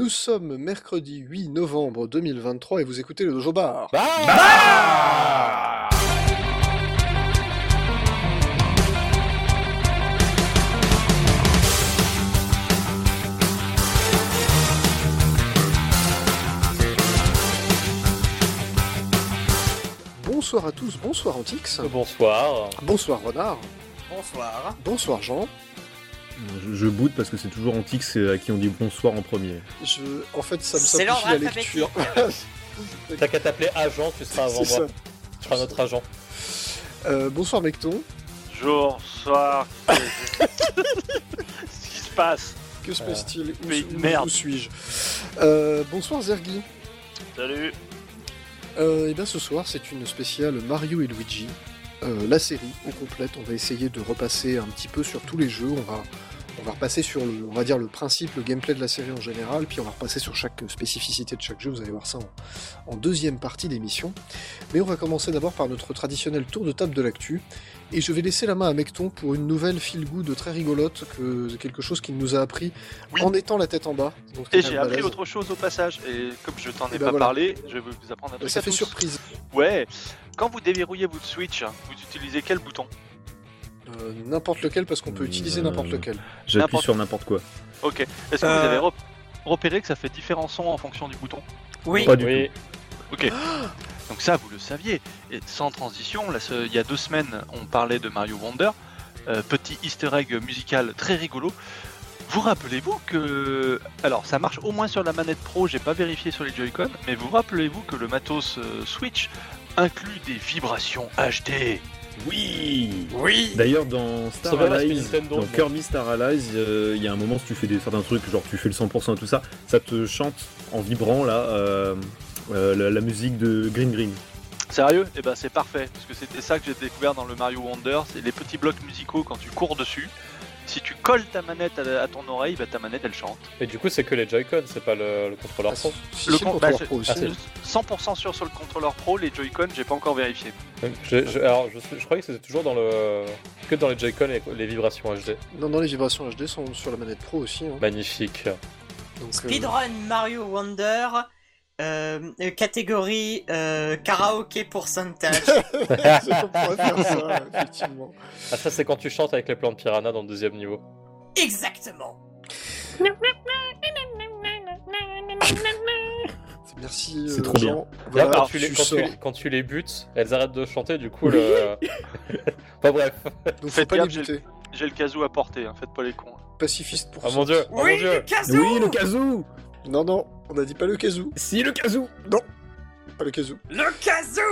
Nous sommes mercredi 8 novembre 2023 et vous écoutez le Dojo Bar. Bah Bonsoir à tous, bonsoir Antix, Bonsoir. bonsoir Renard, Bonsoir. bonsoir Jean. Je, je boude parce que c'est toujours Antix à qui on dit bonsoir en premier. Je... En fait, ça me simplifie la lecture. T'as qu'à t'appeler agent, tu seras avant C'est moi. ça. Tu seras notre agent. Euh, bonsoir Mecton, Bonjour, bonsoir. Ce qui se passe? Que se passe-t-il? Où, où- suis-je? Euh, Bonsoir Zergi. Salut. Euh, et bien ce soir, c'est une spéciale Mario et Luigi. Euh, la série au complète, on va essayer de repasser un petit peu sur tous les jeux. On va, on va repasser sur le, on va dire le principe, le gameplay de la série en général, puis on va repasser sur chaque spécificité de chaque jeu. Vous allez voir ça en, en deuxième partie d'émission. Mais on va commencer d'abord par notre traditionnel tour de table de l'actu. Et je vais laisser la main à Mecton pour une nouvelle feel good très rigolote, que quelque chose qu'il nous a appris Oui. en étant la tête en bas. Donc, Et j'ai appris autre chose au passage. Et comme je t'en ai ben pas voilà. parlé, je vais vous apprendre un truc. Ça à fait tous. surprise. Ouais. Quand vous déverrouillez votre Switch, vous utilisez quel bouton? Euh, n'importe lequel parce qu'on peut Euh, utiliser n'importe lequel. J'appuie N'importe- sur n'importe quoi. Ok. Est-ce que Euh. vous avez rep- repéré que ça fait différents sons en fonction du bouton? Oui. Pas du Oui. Ok. Donc ça, vous le saviez. Et sans transition, là, ce- il y a deux semaines, on parlait de Mario Wonder. Euh, petit easter egg musical très rigolo. Vous rappelez-vous que... Alors, ça marche au moins sur la manette Pro, j'ai pas vérifié sur les Joy-Con, mais vous rappelez-vous que le matos euh, Switch inclut des vibrations HD Oui Oui. D'ailleurs, dans Star Allies, dans bon. Kirby Star Allies, euh, il y a un moment, si tu fais des, certains trucs, genre tu fais le 100% et tout ça, ça te chante en vibrant là euh, euh, la, la musique de Green Green. Sérieux? Eh ben c'est parfait, parce que c'était ça que j'ai découvert dans le Mario Wonder, c'est les petits blocs musicaux quand tu cours dessus. Si tu colles ta manette à, à ton oreille, bah, ta manette elle chante. Et du coup, c'est que les Joy-Con, c'est pas le, le contrôleur pro. Si, Le si, con- contrôleur bah, pro aussi. ah, c'est- hein. 100% sûr sur le contrôleur pro, les Joy-Con j'ai pas encore vérifié. Donc, je, je- alors, je, je croyais que c'était toujours dans le que dans les Joy-Con les, les vibrations HD. Non, non, les vibrations HD sont sur la manette pro aussi. hein. Magnifique. Donc, euh, Speedrun Mario Wonder. Euh, catégorie euh, karaoké c'est pourrait faire ça, effectivement. Ah, ça, c'est quand tu chantes avec les plans de piranha dans le deuxième niveau. Exactement. Merci. C'est euh, trop Jean. bien. Voilà, Là, quand, tu les, tu quand, tu, les- quand tu les butes, elles arrêtent de chanter, du coup, le. enfin bref. Donc Faites pas les buter. J'ai le casou à porter, hein, faites pas les cons. Pacifiste pour Ah ça. mon dieu, oh mon Oui, dieu. le kazoo Oui, le kazoo Non, non, on a dit pas le kazoo. Si, le kazoo Pas le kazoo. Le kazoo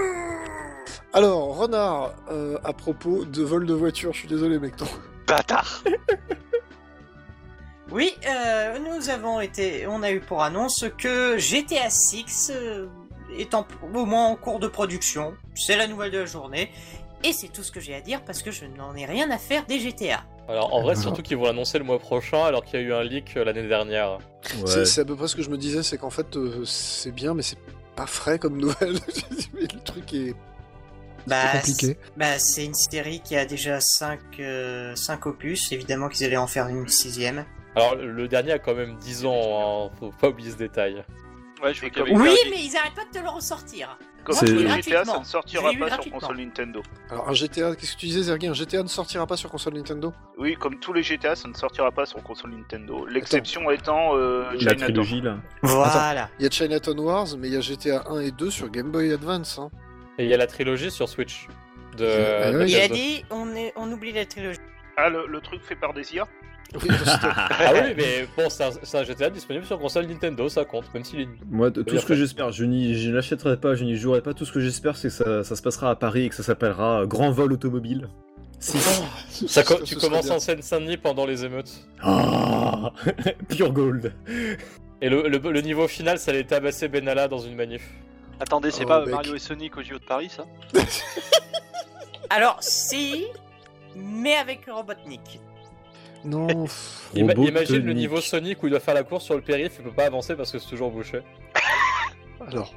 Alors, Renard, euh, à propos de vol de voiture, je suis désolé, mec. non. Bâtard Oui, euh, nous avons été, on a eu pour annonce que GTA 6 euh, est en, au moins en cours de production. C'est la nouvelle de la journée. Et c'est tout ce que j'ai à dire parce que je n'en ai rien à faire des GTA. Alors en vrai, surtout qu'ils vont l'annoncer le mois prochain, alors qu'il y a eu un leak euh, l'année dernière. C'est Ouais. c'est à peu près ce que je me disais, c'est qu'en fait, euh, c'est bien, mais c'est pas frais comme nouvelle. le truc est Bah, compliqué. c'est- Bah, c'est une série qui a déjà 5 opus. Évidemment qu'ils allaient en faire une sixième. Alors le dernier a quand même 10 ans, hein, faut pas oublier ce détail. Ouais, je Oui, mais ils arrêtent pas de te le ressortir. Comme C'est- tous les Gratuitement. GTA, ça ne Je sortira l'ai eu pas sur gratuitement. console Nintendo. Alors, un GTA, qu'est-ce que tu disais, Zergi Un GTA ne sortira pas sur console Nintendo? Oui, comme tous les GTA, ça ne sortira pas sur console Nintendo. L'exception étant euh, La Chinatown. trilogie, là. Voilà. Il y a Chinatown Wars, mais il y a GTA 1 et 2 sur Game Boy Advance. Hein. Et il y a la trilogie sur Switch. De, Ah de. Il a dit, on, est, on oublie la trilogie. Ah, le, le truc fait par des IA Oui, Ah oui, mais bon, c'est un, c'est un GTA disponible sur console Nintendo, ça compte, même s'il est. Moi, tout ce que j'espère, je n'y je l'achèterai pas, je n'y jouerai pas. Tout ce que j'espère, c'est que ça, ça se passera à Paris et que ça s'appellera euh, Grand Vol Automobile. Si. Ça co- Ce tu commences en Seine-Saint-Denis pendant les émeutes. Ah Pure gold. Et le, le- le niveau final, ça allait tabasser Benalla dans une manif. Attendez, c'est Oh, pas mec. Mario et Sonic au JO de Paris, ça? Alors, si, mais avec Robotnik. Non. Ima- imagine le niveau Sonic où il doit faire la course sur le périph', il peut pas avancer parce que c'est toujours bouché. Alors,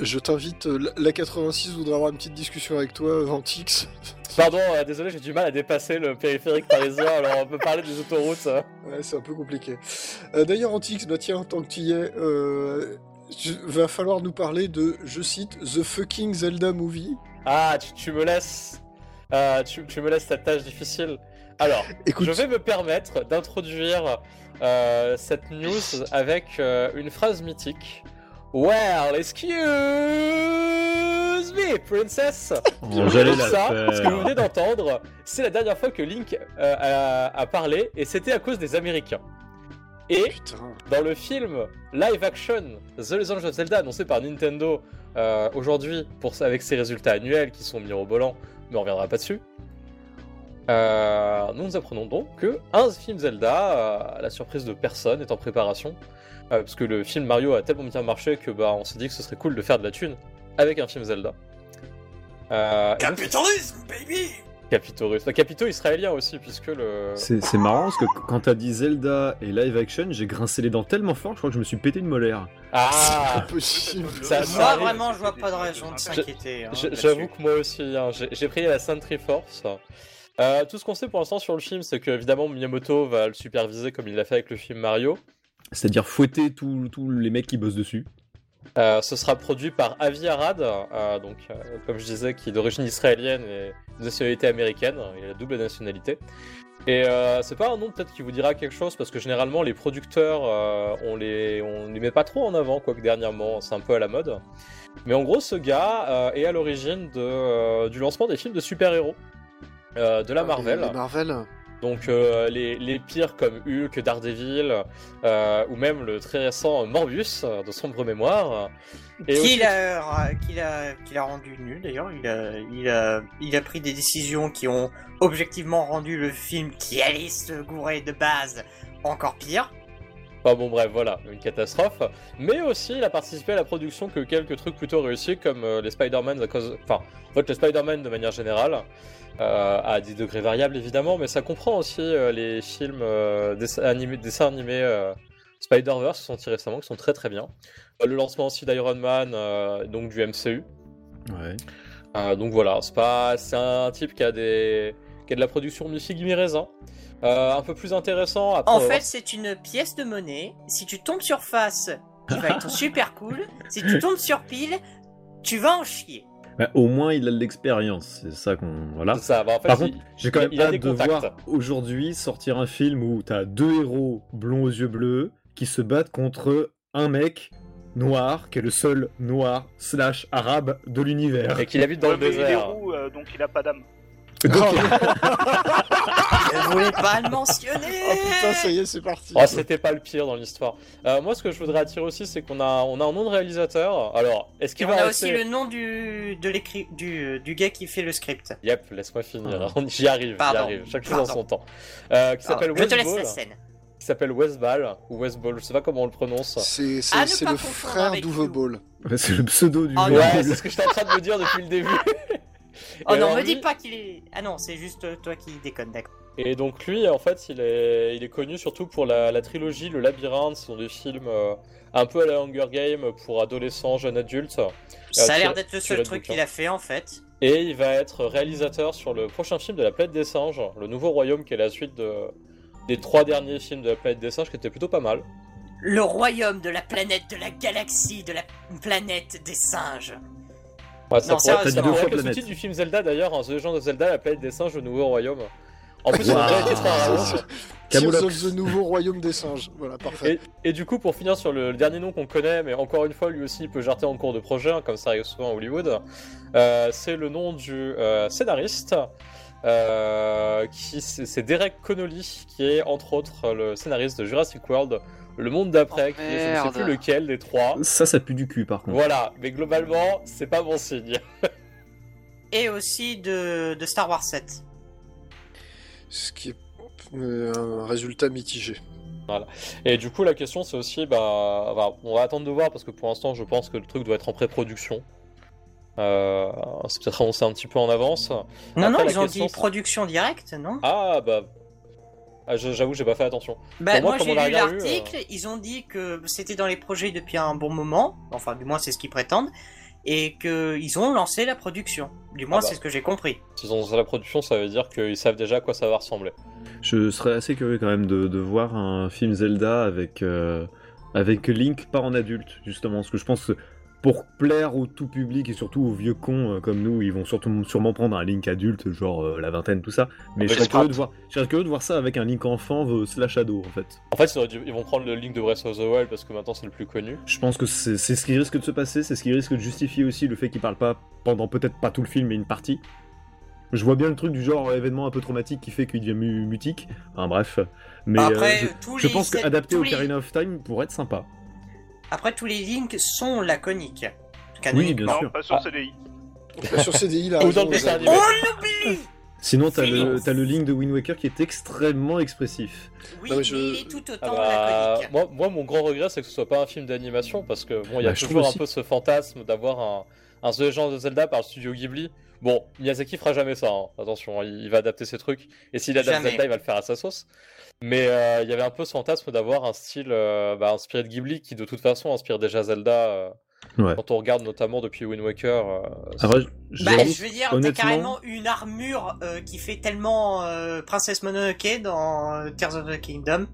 Je t'invite, euh, la- la 86 voudrait avoir une petite discussion avec toi, euh, Vantix. Pardon, euh, désolé, j'ai du mal à dépasser le périphérique parisien, alors on peut parler des autoroutes. euh. Ouais, c'est un peu compliqué. Euh, D'ailleurs, Antix, bah tiens, tant que tu y es, euh, tu- va falloir nous parler de, je cite, The fucking Zelda Movie. Ah, tu, tu me laisses. euh, tu, tu me laisses cette tâche difficile. Alors, Écoute, je vais me permettre d'introduire euh, cette news avec euh, une phrase mythique. Well, excuse me, princess. J'allais la ça, ce que vous venez d'entendre, c'est la dernière fois que Link euh, a, a parlé, et c'était à cause des Américains. Et putain. dans le film live action The Legend of Zelda annoncé par Nintendo euh, aujourd'hui pour avec ses résultats annuels qui sont mirobolants, mais on reviendra pas dessus. Euh, nous nous apprenons donc que un film Zelda, euh, à la surprise de personne, est en préparation. euh, parce que le film Mario a tellement bien marché que bah on s'est dit que ce serait cool de faire de la thune avec un film Zelda. Euh, Capitalisme, baby capitaux russes. Enfin, capitaux israéliens aussi, puisque le. C'est marrant parce que quand t'as dit Zelda et live action, j'ai grincé les dents tellement fort, je crois que je me suis pété une molaire. Ah Impossible. Ça- ça Moi, vraiment, je vois pas de raison de s'inquiéter. hein. J'avoue que moi aussi, hein, j'ai j'ai pris la Sainte Triforce. Euh, tout ce qu'on sait pour l'instant sur le film, c'est que évidemment Miyamoto va le superviser comme il l'a fait avec le film Mario. C'est-à-dire fouetter tous les mecs qui bossent dessus. Euh, ce sera produit par Avi Arad, euh, donc euh, comme je disais, qui est d'origine israélienne et de nationalité américaine. Il a la double nationalité. Et c'est pas un nom peut-être qui vous dira quelque chose parce que généralement les producteurs, on les on les met pas trop en avant, quoique dernièrement c'est un peu à la mode. Mais en gros, ce gars est à l'origine du lancement des films de super-héros euh, de la Marvel. Les, les Marvel. Donc euh, les, les pires comme Hulk, Daredevil, euh, ou même le très récent Morbius de sombre mémoire. Et aussi- Qu'il a, qu'il a, qu'il a rendu nul d'ailleurs. Il a, il, a, il a pris des décisions qui ont objectivement rendu le film qui allait se gourer de base encore pire. Enfin bon bref, voilà, une catastrophe. Mais aussi il a participé à la production que quelques trucs plutôt réussis comme euh, les Spider-Man, à cause- enfin en fait les Spider-Man de manière générale, euh, à des degrés variables évidemment, mais ça comprend aussi euh, les films, dessins animés, dessins animés Spider-Verse qui sont sortis récemment, qui sont très très bien. Le lancement aussi d'Iron Man, donc du MCU. Ouais. Donc voilà, c'est pas, c'est un type qui a des, qui a de la production mi-figue mi-raisin. Euh, un peu plus intéressant. Après, En on va fait, voir- c'est une pièce de monnaie. Si tu tombes sur face, il va être super cool. Si tu tombes sur pile, tu vas en chier. Bah, au moins, il a de l'expérience. C'est ça qu'on. Voilà. ça. Bah, en fait, Par contre, j'ai quand même hâte de contacts. voir aujourd'hui sortir un film où t'as deux héros blonds aux yeux bleus qui se battent contre un mec noir qui est le seul noir slash arabe de l'univers. et qu'il habite dans Ouais, le mais il est désert. roux, euh, donc il a pas d'âme. Donc, Je voulais pas le mentionner. Oh putain, ça y est, c'est parti. Oh, c'était pas le pire dans l'histoire. Euh, moi, ce que je voudrais attirer aussi, c'est qu'on a, on a un nom de réalisateur. Alors, est-ce Et qu'il on va a rester... aussi le nom du, de l'écrit, du, du gars qui fait le script. Yep, laisse-moi finir. Ah. J'y arrive, j'y Pardon. arrive. Chaque chose en Pardon. son temps. Euh, qui s'appelle Alors, je te laisse Westball. la scène. Qui s'appelle Westball ou Westball. Je sais pas comment on le prononce. C'est c'est- À ne c'est pas le confondre frère avec d'Uwe You. Ball. c'est le pseudo du Oh. Ouais, c'est ce que j'étais en train de me dire depuis le début. Oh Et non, me dis lui- pas qu'il est. Ah non, c'est juste toi qui déconne, d'accord. Et donc lui, en fait, il est, il est connu surtout pour la, la trilogie Le Labyrinthe. Ce sont des films euh, un peu à la Hunger Game pour adolescents, jeunes adultes. Ça a l'air d'être le seul truc qu'il a fait en fait. Et il va être réalisateur sur le prochain film de la planète des singes, Le Nouveau Royaume, qui est la suite de, des trois derniers films de la planète des singes, qui étaient plutôt pas mal. Le royaume de la planète, de la galaxie, de la planète des singes. Ouais, ça Non, pourrait, deux fois le sous-titre du film Zelda d'ailleurs, hein, The Legend of Zelda, la planète des singes, Le Nouveau Royaume. En plus, Wow. on a été très rallonge. Tears of the Nouveau Royaume des Singes. Voilà, parfait. Et, et du coup, pour finir sur le, le dernier nom qu'on connaît, mais encore une fois, lui aussi il peut jarter en cours de projet, hein, comme ça arrive souvent à Hollywood, euh, c'est le nom du euh, scénariste, euh, qui c'est c'est Derek Connolly, qui est entre autres le scénariste de Jurassic World, Le Monde d'après, Oh, qui est je ne sais plus lequel des trois. Ça, ça pue du cul par contre. Voilà, mais globalement, c'est pas bon signe. Et aussi de, de Star Wars 7. Ce qui est euh, un résultat mitigé. Et du coup, la question c'est aussi, bah, enfin, on va attendre de voir parce que pour l'instant, je pense que le truc doit être en pré-production. Euh, c'est peut-être annoncé un petit peu en avance. Non, Après, non, ils ont question, dit c'est- production directe, non? Ah bah, ah, je- j'avoue, j'ai pas fait attention. Bah, moi, moi, j'ai lu regardé, l'article, ils ont dit que c'était dans les projets depuis un bon moment, enfin du moins c'est ce qu'ils prétendent, et qu'ils ont lancé la production. Du moins, Ah bah. c'est ce que j'ai compris. S'ils ont lancé la production, ça veut dire qu'ils savent déjà à quoi ça va ressembler. Je serais assez curieux quand même de, de voir un film Zelda avec, euh, avec Link pas en adulte, justement. Parce que je pense que pour plaire au tout public et surtout aux vieux cons euh, comme nous, ils vont surtout, sûrement prendre un Link adulte, genre euh, la vingtaine, tout ça. Mais je serais, curieux de voir, je serais curieux de voir ça avec un Link enfant euh, slash ado, en fait. En fait, ils, vont prendre le link de Breath of the Wild parce que maintenant c'est le plus connu. Je pense que c'est ce qui risque de se passer, c'est ce qui risque de justifier aussi le fait qu'il parle pas pendant peut-être pas tout le film, mais une partie. Je vois bien le truc du genre événement un peu traumatique qui fait qu'il devient mu- mutique. Enfin bref. Mais Après, euh, je, je pense tous au les- Ocarina of Time pourrait être sympa. Après, tous les links sont laconiques. Oui, bien Non, sûr. pas sur Ah. CDI. Bah, sur CDI, là. Ou dans le dessin animé. Sinon, t'as le, t'as le Link de Wind Waker qui est extrêmement expressif. Oui, Non, mais mais, je- il est tout Ah autant bah, laconique. moi, moi, mon grand regret, c'est que ce soit pas un film d'animation parce que bon, il y a Bah, toujours un peu ce fantasme d'avoir un, un The Legend of Zelda par le studio Ghibli. Bon, Miyazaki fera jamais ça, hein. attention, il, il va adapter ses trucs. Et s'il adapte Jamais. Zelda, il va le faire à sa sauce. Mais euh, il y avait un peu ce fantasme d'avoir un style euh, bah, inspiré de Ghibli qui, de toute façon, inspire déjà Zelda. euh, Ouais. Quand on regarde notamment depuis Wind Waker. euh, Après, je- Bah, je veux dire, t'as honnêtement- carrément une armure euh, qui fait tellement euh, Princesse Mononoke dans euh, Tears of the Kingdom.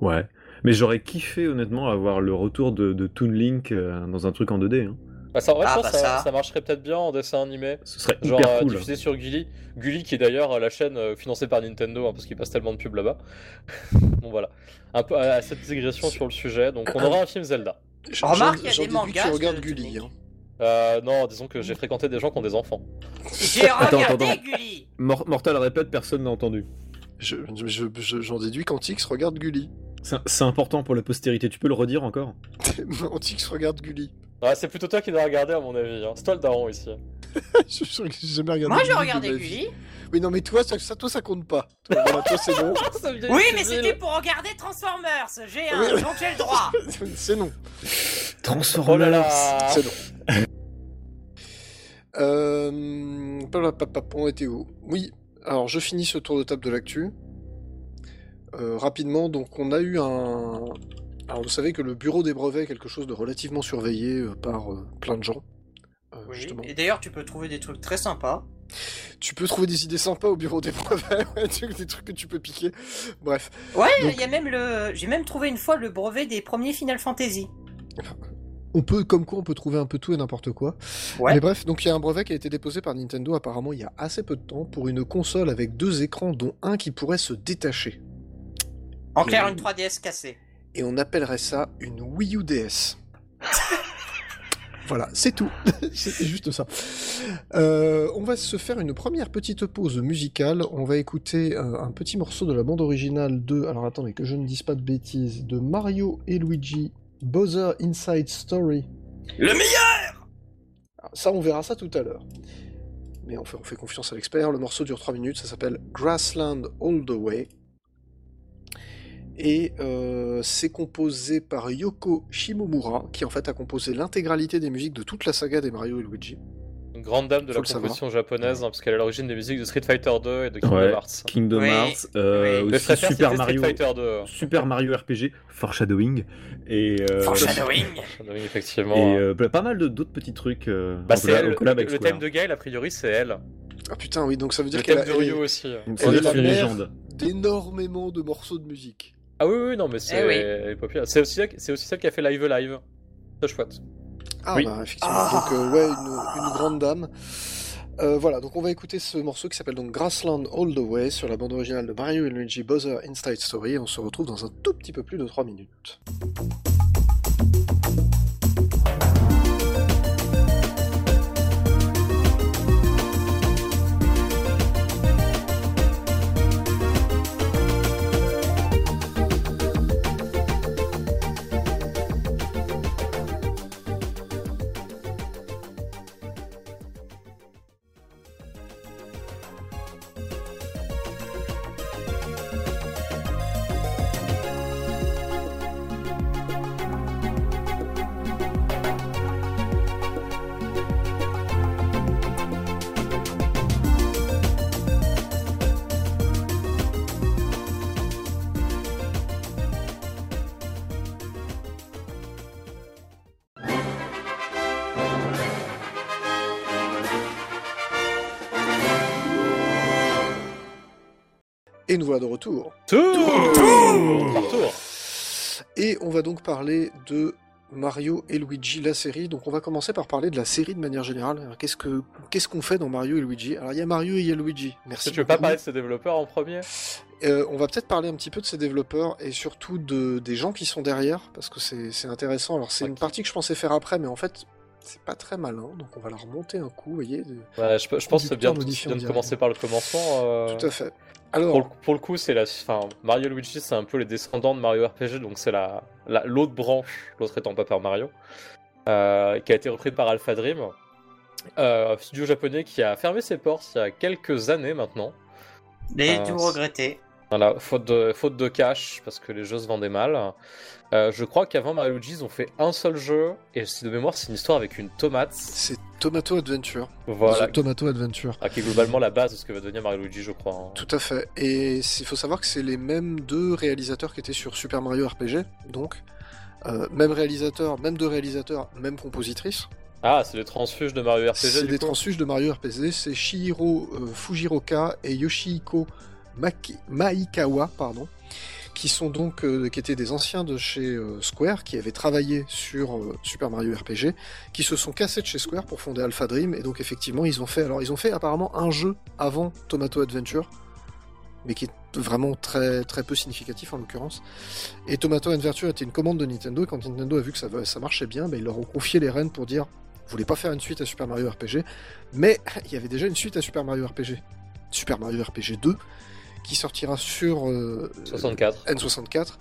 Ouais. Mais j'aurais kiffé honnêtement avoir le retour de, de Toon Link euh, dans un truc en 2D. hein. Bah, ça, en vrai, Ah, je pense bah, ça, ça. ça marcherait peut-être bien en dessin animé. Ce serait Genre hyper euh, cool. diffusé sur Gulli. Gulli qui est d'ailleurs euh, la chaîne euh, financée par Nintendo hein, parce qu'il passe tellement de pubs là-bas. bon voilà. Un peu à cette digression sur le sujet. Donc on aura un film Zelda. J'en- Remarque, il y a des mangas Gulli. Hein. Euh, non, disons que j'ai fréquenté des gens qui ont des enfants. J'ai Attends, regardé attends. Gulli. Mor- Mortal répète, personne n'a entendu. Je- je- je- J'en déduis qu'Antix regarde Gulli. C'est c'est important pour la postérité. Tu peux le redire encore? Antix regarde Gulli. Ouais, c'est plutôt toi qui dois regarder à mon avis. hein. C'est toi le daron ici. Je suis sûr que j'ai jamais regardé Moi, j'ai Gulli de regardé ma vie. Gulli. Oui, non, mais toi, ça, ça- toi, ça compte pas. Toi, voilà, toi, c'est bon. Oui, mais c'était pour regarder Transformers. J'ai un, Oui. donc j'ai le droit. c'est non. Transformers Oh là là C'est non. Euh... papapap, On était où? Oui, alors je finis ce tour de table de l'actu. Euh, rapidement, donc on a eu un... Alors vous savez que le bureau des brevets est quelque chose de relativement surveillé euh, par euh, plein de gens. Euh, Oui. justement. Et d'ailleurs, tu peux trouver des trucs très sympas. Tu peux trouver des idées sympas au bureau des brevets, ouais, tu- des trucs que tu peux piquer. Bref. Ouais, il Donc- y a même le. J'ai même trouvé une fois le brevet des premiers Final Fantasy. On peut, comme quoi, on peut trouver un peu tout et n'importe quoi. Ouais. Mais bref, donc il y a un brevet qui a été déposé par Nintendo apparemment il y a assez peu de temps pour une console avec deux écrans dont un qui pourrait se détacher. En clair, une 3DS cassée. Et on appellerait ça une Wii U DS. voilà, c'est tout. C'était juste ça. Euh, on va se faire une première petite pause musicale. On va écouter euh, un petit morceau de la bande originale de, alors attendez que je ne dise pas de bêtises, de Mario et Luigi Bowser Inside Story. Le meilleur Alors, ça, on verra ça tout à l'heure. Mais on fait, on fait confiance à l'expert. Le morceau dure 3 minutes. Ça s'appelle Grassland All the Way. Et euh, c'est composé par Yoko Shimomura, qui en fait a composé l'intégralité des musiques de toute la saga des Mario et Luigi. Une grande dame de Faut la le savoir. composition japonaise, hein, parce qu'elle est à l'origine des musiques de Street Fighter 2 et de Kingdom Ouais. Hearts. Kingdom Oui, Hearts, euh, oui. Aussi Super Mario, Street Fighter 2. Super Mario RPG, Foreshadowing, et, euh, Foreshadowing effectivement. et euh, pas mal de- d'autres petits trucs. euh, Bah, c'est le, le thème de Gaël, a priori, c'est elle. Ah putain, oui, donc ça veut dire Le qu'elle thème a de elle Ryu est aussi. C'est une légende. d'énormément de morceaux de musique. Ah oui, oui, non, mais c'est Eh oui. elle est populaire. C'est aussi, c'est aussi celle qui a fait Live Live. C'est chouette. Ah Oui. bah effectivement. Ah. Donc euh, ouais, une, une grande dame. Euh, voilà, donc on va écouter ce morceau qui s'appelle donc Grassland All the Way sur la bande originale de Mario et Luigi Bowser Inside Story. Et on se retrouve dans un tout petit peu plus de 3 minutes. De retour. Tour Par tour Et on va donc parler de Mario et Luigi, la série. Donc on va commencer par parler de la série de manière générale. Qu'est-ce que qu'est-ce qu'on fait dans Mario et Luigi? Alors il y a Mario et il y a Luigi. Merci. Tu veux pas parler de ces développeurs en premier? Euh, on va peut-être parler un petit peu de ces développeurs et surtout de, des gens qui sont derrière, parce que c'est intéressant. Alors c'est une partie que je pensais faire après, mais en fait c'est pas très malin, donc on va la remonter un coup, vous voyez. de- Ouais, je, je pense que c'est bien, de- bien commencer par le commencement. euh, Tout à fait. Pour Alors, le, pour le coup, c'est la, enfin, Mario Luigi, c'est un peu les descendants de Mario RPG, donc c'est la, la- l'autre branche, l'autre étant Paper Mario, euh, qui a été repris par Alpha Dream, euh, studio japonais qui a fermé ses portes il y a quelques années maintenant. Les Ah, tout regrettés. Voilà, faute de, faute de cash, parce que les jeux se vendaient mal. Euh, je crois qu'avant Mario et Luigi, ils ont fait un seul jeu, et si de mémoire, c'est une histoire avec une tomate. c'est Tomato Adventure. Voilà, The Tomato Adventure. Ah, qui est globalement la base de ce que va devenir Mario Luigi, je crois. hein. Tout à fait. Et il faut savoir que c'est les mêmes deux réalisateurs qui étaient sur Super Mario RPG, donc euh, même réalisateur, même deux réalisateurs, même compositrice. Ah, c'est les transfuges de Mario RPG, C'est coup transfuges de Mario RPG, c'est Shihiro euh, Fujiroka et Yoshihiko Maikawa, pardon, qui sont donc euh, qui étaient des anciens de chez euh, Square, qui avaient travaillé sur euh, Super Mario RPG, qui se sont cassés de chez Square pour fonder Alpha Dream, et donc effectivement ils ont fait, alors ils ont fait apparemment un jeu avant Tomato Adventure, mais qui est vraiment très peu significatif en l'occurrence. Et Tomato Adventure était une commande de Nintendo, et quand Nintendo a vu que ça, ça marchait bien, ben, ils leur ont confié les rênes pour dire vous voulez pas faire une suite à Super Mario RPG, mais il y avait déjà une suite à Super Mario RPG, Super Mario RPG 2, qui sortira sur euh, 64. N64,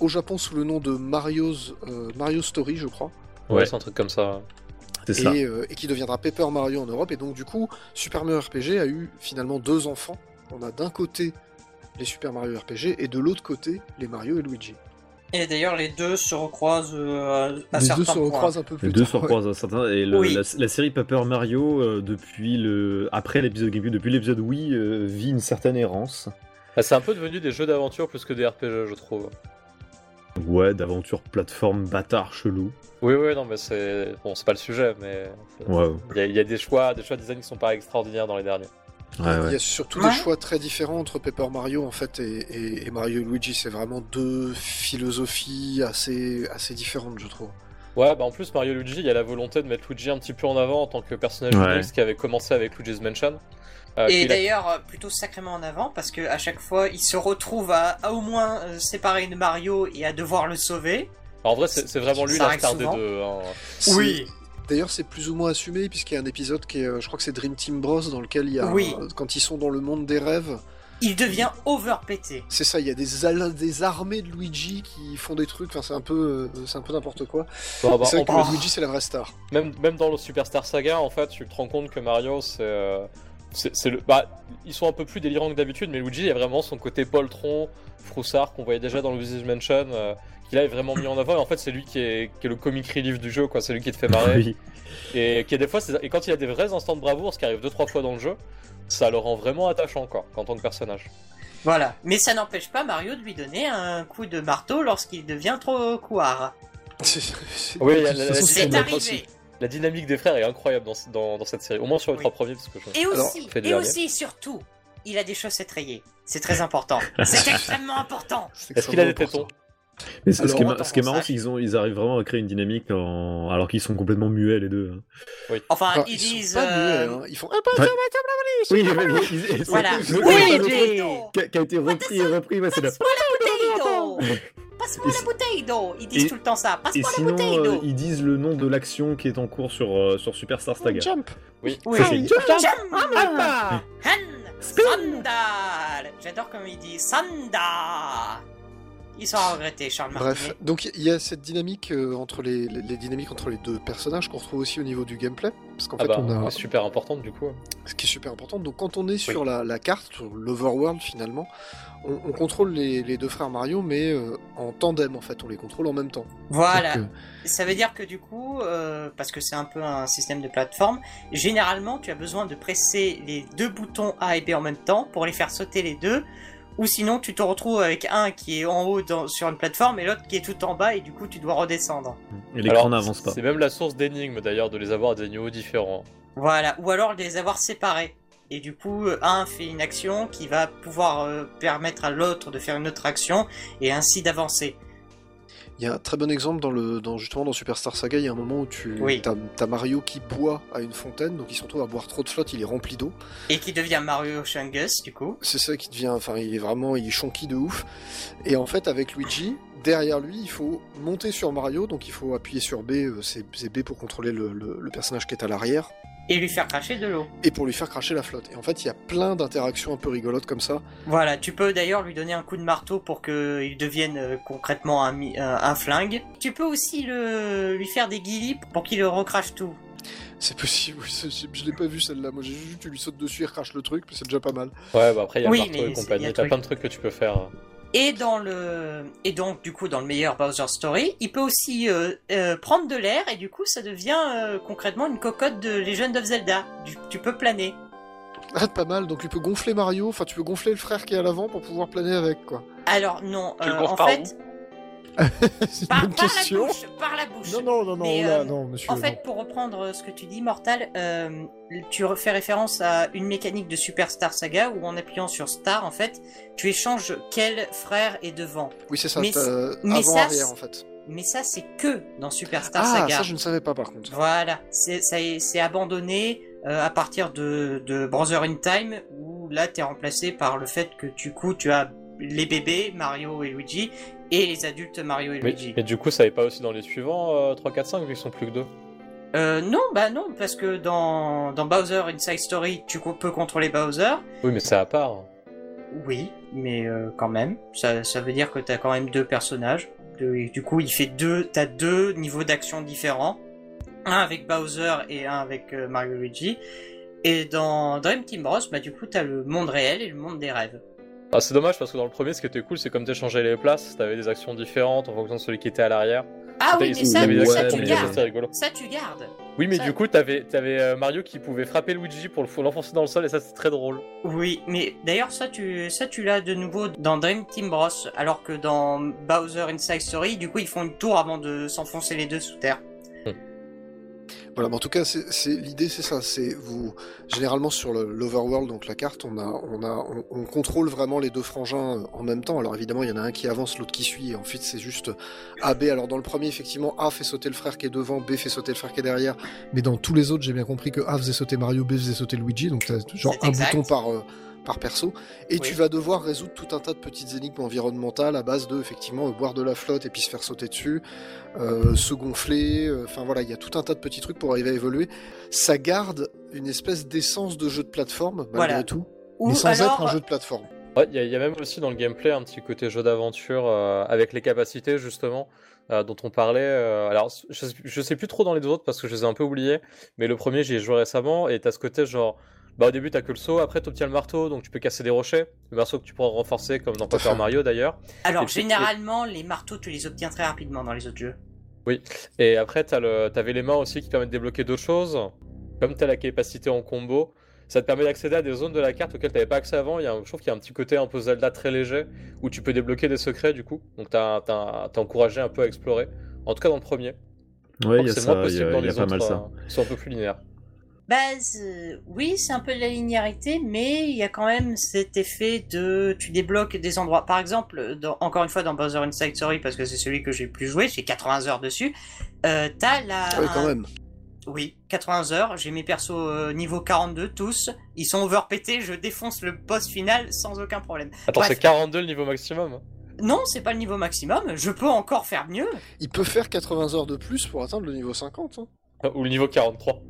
au Japon sous le nom de Mario's, euh, Mario Story, je crois, Ouais, Ouais. c'est un truc comme ça. C'est ça. et, euh, et qui deviendra Paper Mario en Europe. Et donc du coup, Super Mario RPG a eu finalement deux enfants. On a d'un côté les Super Mario RPG et de l'autre côté les Mario et Luigi. Et d'ailleurs, les deux se recroisent euh, à les certains deux se points. recroisent un peu plus Les deux tard, se ouais. recroisent à certains. Et le- Oui. la, la série Paper Mario, euh, depuis le, après l'épisode GameCube, depuis l'épisode Wii, euh, vit une certaine errance. Ah, c'est un peu devenu des jeux d'aventure plus que des RPG, je trouve. Ouais, d'aventure plateforme bâtard chelou. Oui, oui, non, mais c'est bon, c'est pas le sujet, mais Ouais, il y, a- il y a des choix, des choix de design qui sont pas extraordinaires dans les derniers. Ouais, Il y a surtout Ouais. des choix très différents entre Paper Mario en fait et, et- et Mario et Luigi. C'est vraiment deux philosophies assez, assez différentes, je trouve. Ouais, bah en plus Mario Luigi, il y a la volonté de mettre Luigi un petit peu en avant en tant que personnage Ouais. unique, ce qui avait commencé avec Luigi's Mansion. Euh, Et a- d'ailleurs, euh, plutôt sacrément en avant, parce que à chaque fois, il se retrouve à, à au moins euh, séparer de Mario et à devoir le sauver. en vrai, c'est vraiment lui la star des souvent. deux. hein. C'est- D'ailleurs, c'est plus ou moins assumé puisqu'il y a un épisode qui est, euh, je crois que c'est Dream Team Bros, dans lequel il y a, Oui. euh, quand ils sont dans le monde des rêves, Il devient overpété. c'est ça, il y a des, armées de Luigi qui font des trucs. Enfin, c'est un peu, euh, c'est un peu n'importe quoi. Bon, bah, c'est vrai que Luigi, c'est la vraie star. même, même dans le Superstar Saga, en fait, tu te rends compte que Mario, c'est. euh, c'est c'est le... bah, ils sont un peu plus délirants que d'habitude, mais Luigi, il y a vraiment son côté poltron, froussard qu'on voyait déjà dans le Luigi's Mansion, euh, qu'il a vraiment mis en avant. Et en fait, c'est lui qui est, qui est le comic relief du jeu, quoi. C'est lui qui te fait marrer. Oui. Et qui a des fois, et quand il y a des vrais instants de bravoure, ce qui arrive deux trois fois dans le jeu, ça le rend vraiment attachant, quoi, en tant que personnage. Voilà. Mais ça n'empêche pas Mario de lui donner un coup de marteau lorsqu'il devient trop couard. Oui, c'est arrivé. La dynamique des frères est incroyable dans, dans, dans cette série, au moins sur les Oui. trois premiers, parce que je. Et aussi, et aussi, surtout, il a des chaussettes rayées. C'est très important. C'est extrêmement important. Est-ce qu'il a des tétons Mais ce, qui est, ce qui est marrant, c'est qu'ils ont, ils arrivent vraiment à créer une dynamique en... alors qu'ils sont complètement muets les deux. hein. Enfin, Alors, ils, ils sont disent. pas euh, muets, hein. Ils font. Enfin, Oui, mais- mais- ils- ils- Voilà. Oui, qui a, été repris et repris, ouais, c'est la... Passe-moi la bouteille d'eau Passe-moi Et la si- bouteille d'eau Ils disent et- tout le temps ça. Et Passe-moi la sinon, bouteille euh, d'eau ils disent le nom de l'action qui est en cours sur, euh, sur Superstar Saga. Jump Oui. Oui. Ça, Han Sandal J'adore comme il dit Sanda Ils sont à regretter, Charles Bref, Martinet. donc il y a cette dynamique euh, entre les, les, les dynamiques entre les deux personnages qu'on retrouve aussi au niveau du gameplay, parce qu'en Ah fait bah, on a, c'est super importante du coup. ce qui est super important. Donc quand on est sur la, la carte, sur l'overworld finalement, on, on contrôle les, les deux frères Mario, mais euh, en tandem en fait, on les contrôle en même temps. Voilà. Donc, euh, Ça veut dire que du coup, euh, parce que c'est un peu un système de plateforme, généralement tu as besoin de presser les deux boutons A et B en même temps pour les faire sauter les deux, ou sinon tu te retrouves avec un qui est en haut dans- sur une plateforme et l'autre qui est tout en bas et du coup tu dois redescendre. Et l'écran n'avance pas. C'est même la source d'énigmes d'ailleurs de les avoir à des niveaux différents. Voilà. Ou alors de les avoir séparés. Et du coup, un fait une action qui va pouvoir euh, permettre à l'autre de faire une autre action et ainsi d'avancer. Il y a un très bon exemple dans le, dans, justement dans Superstar Saga, il y a un moment où tu Oui. as, Mario qui boit à une fontaine, donc il se retrouve à boire trop de flotte, il est rempli d'eau. Et qui devient Mario Chungus, du coup. C'est ça qui devient, enfin il est vraiment, il est chonky de ouf. Et en fait avec Luigi, derrière lui, il faut monter sur Mario, donc il faut appuyer sur B, euh, c'est c'est B pour contrôler le, le- le personnage qui est à l'arrière, Et lui faire cracher de l'eau. et pour lui faire cracher la flotte. Et en fait il y a plein d'interactions un peu rigolotes comme ça. Voilà, tu peux d'ailleurs lui donner un coup de marteau pour qu'il devienne euh, concrètement un, mi- un, flingue. Tu peux aussi le, lui faire des guillis pour qu'il recrache tout. C'est possible, oui, c'est- je, je l'ai pas vu celle-là, moi j'ai juste vu que tu lui sautes dessus et recrache le truc, mais c'est déjà pas mal. Ouais, bah après, il y a Oui, le marteau et compagnie. il y a T'as plein de trucs que tu peux faire. Et dans le et donc du coup dans le meilleur Bowser Story, il peut aussi euh, euh, prendre de l'air et du coup ça devient euh, concrètement une cocotte de Legend of Zelda. Du- tu peux planer. Ah, pas mal, donc tu peux gonfler Mario, enfin tu peux gonfler le frère qui est à l'avant pour pouvoir planer avec quoi. Alors non, Tu le euh, gonfles en par fait c'est une par, par la bouche, par la bouche. Non, non, non, non, Mais, là, euh, non, monsieur. En non. fait, pour reprendre ce que tu dis, Mortal, euh, tu fais référence à une mécanique de Superstar Saga où en appuyant sur Star, en fait, tu échanges quel frère est devant. Oui, c'est ça, mais ça, c'est- en fait. Mais ça, c'est que dans Superstar Ah, Saga. ça je ne savais pas par contre. Voilà, c'est abandonné euh, à partir de, de Brother in Time où là t'es remplacé par le fait que du coup tu as les bébés Mario et Luigi et les adultes Mario et Mais, Luigi. mais du coup, ça n'est pas aussi dans les suivants, euh, 3, 4, 5, vu qu'ils sont plus que deux? Euh, non, bah non, parce que dans, dans Bowser Inside Story tu peux contrôler Bowser. Oui, mais c'est à part. Oui, mais euh, quand même, ça, ça veut dire que t'as quand même deux personnages. Et du coup, il fait deux, t'as deux niveaux d'action différents, un avec Bowser et un avec euh, Mario et Luigi. Et dans Dream Team Bros, bah du coup, t'as le monde réel et le monde des rêves. Ah, c'est dommage parce que dans le premier, ce qui était cool, c'est comme t'échangeais les places, t'avais des actions différentes en fonction de celui qui était à l'arrière. Ah oui, mais ça, ouais, ça tu mais- gardes. c'était rigolo. Ça tu gardes. Oui, mais Ça- du coup, t'avais avais, euh, Mario qui pouvait frapper Luigi pour l'enfoncer dans le sol et ça, c'est très drôle. Oui, mais d'ailleurs ça tu ça tu l'as de nouveau dans Dream Team Bros, alors que dans Bowser Inside Story, du coup ils font une tour avant de s'enfoncer les deux sous terre. Voilà, mais en tout cas, c'est c'est- l'idée, c'est ça. C'est vous généralement sur l'overworld, donc la carte, on a, on a, on, on contrôle vraiment les deux frangins euh, en même temps. Alors évidemment, il y en a un qui avance, l'autre qui suit, et ensuite c'est juste A, B. Alors dans le premier, effectivement, A fait sauter le frère qui est devant, B fait sauter le frère qui est derrière. Mais dans tous les autres, j'ai bien compris que A faisait sauter Mario, B faisait sauter Luigi, donc t'as genre un exact. bouton par euh, par perso. Et Oui. tu vas devoir résoudre tout un tas de petites énigmes environnementales à base de effectivement euh, boire de la flotte et puis se faire sauter dessus euh, se gonfler, euh, enfin voilà, il y a tout un tas de petits trucs pour arriver à évoluer. Ça garde une espèce d'essence de jeu de plateforme, malgré Voilà. tout, Ou mais sans alors, être un jeu de plateforme. Ouais, il y, a- il y a même aussi dans le gameplay un petit côté jeu d'aventure euh, avec les capacités justement euh, dont on parlait. euh, alors je, je sais plus trop dans les autres parce que je les ai un peu oubliés, mais le premier j'y ai joué récemment et t'as ce côté genre bah au début t'as que le saut, après t'obtiens le marteau donc tu peux casser des rochers, le marteau que tu pourras renforcer comme dans Paper. Mario d'ailleurs. alors puis- généralement les marteaux tu les obtiens très rapidement dans les autres jeux. Et après t'as le t'avais les mains aussi qui permettent de débloquer d'autres choses, comme t'as la capacité en combo. Ça te permet d'accéder à des zones de la carte auxquelles t'avais pas accès avant. Il y a, un- je trouve qu'il y a un petit côté un peu Zelda très léger où tu peux débloquer des secrets du coup. Donc t'as encouragé un peu à explorer. En tout cas dans le premier. Ouais, crois il y a c'est ça, il y a, y a les pas autres. mal ça. euh, qui sont un peu plus linéaires. Bah oui, c'est un peu de la linéarité, mais il y a quand même cet effet de tu débloques des endroits. Par exemple, dans- encore une fois dans Bowser Inside Story, parce que c'est celui que j'ai le plus joué, j'ai 80 heures dessus. Euh, t'as la. Ah oui, quand même. Oui, 80 heures. J'ai mes persos euh, niveau 42 tous. Ils sont overpétés. Je défonce le boss final sans aucun problème. Attends, c'est 42 le niveau maximum. Non, c'est pas le niveau maximum. Je peux encore faire mieux. Il peut faire 80 heures de plus pour atteindre le niveau 50. hein. Ou le niveau 43.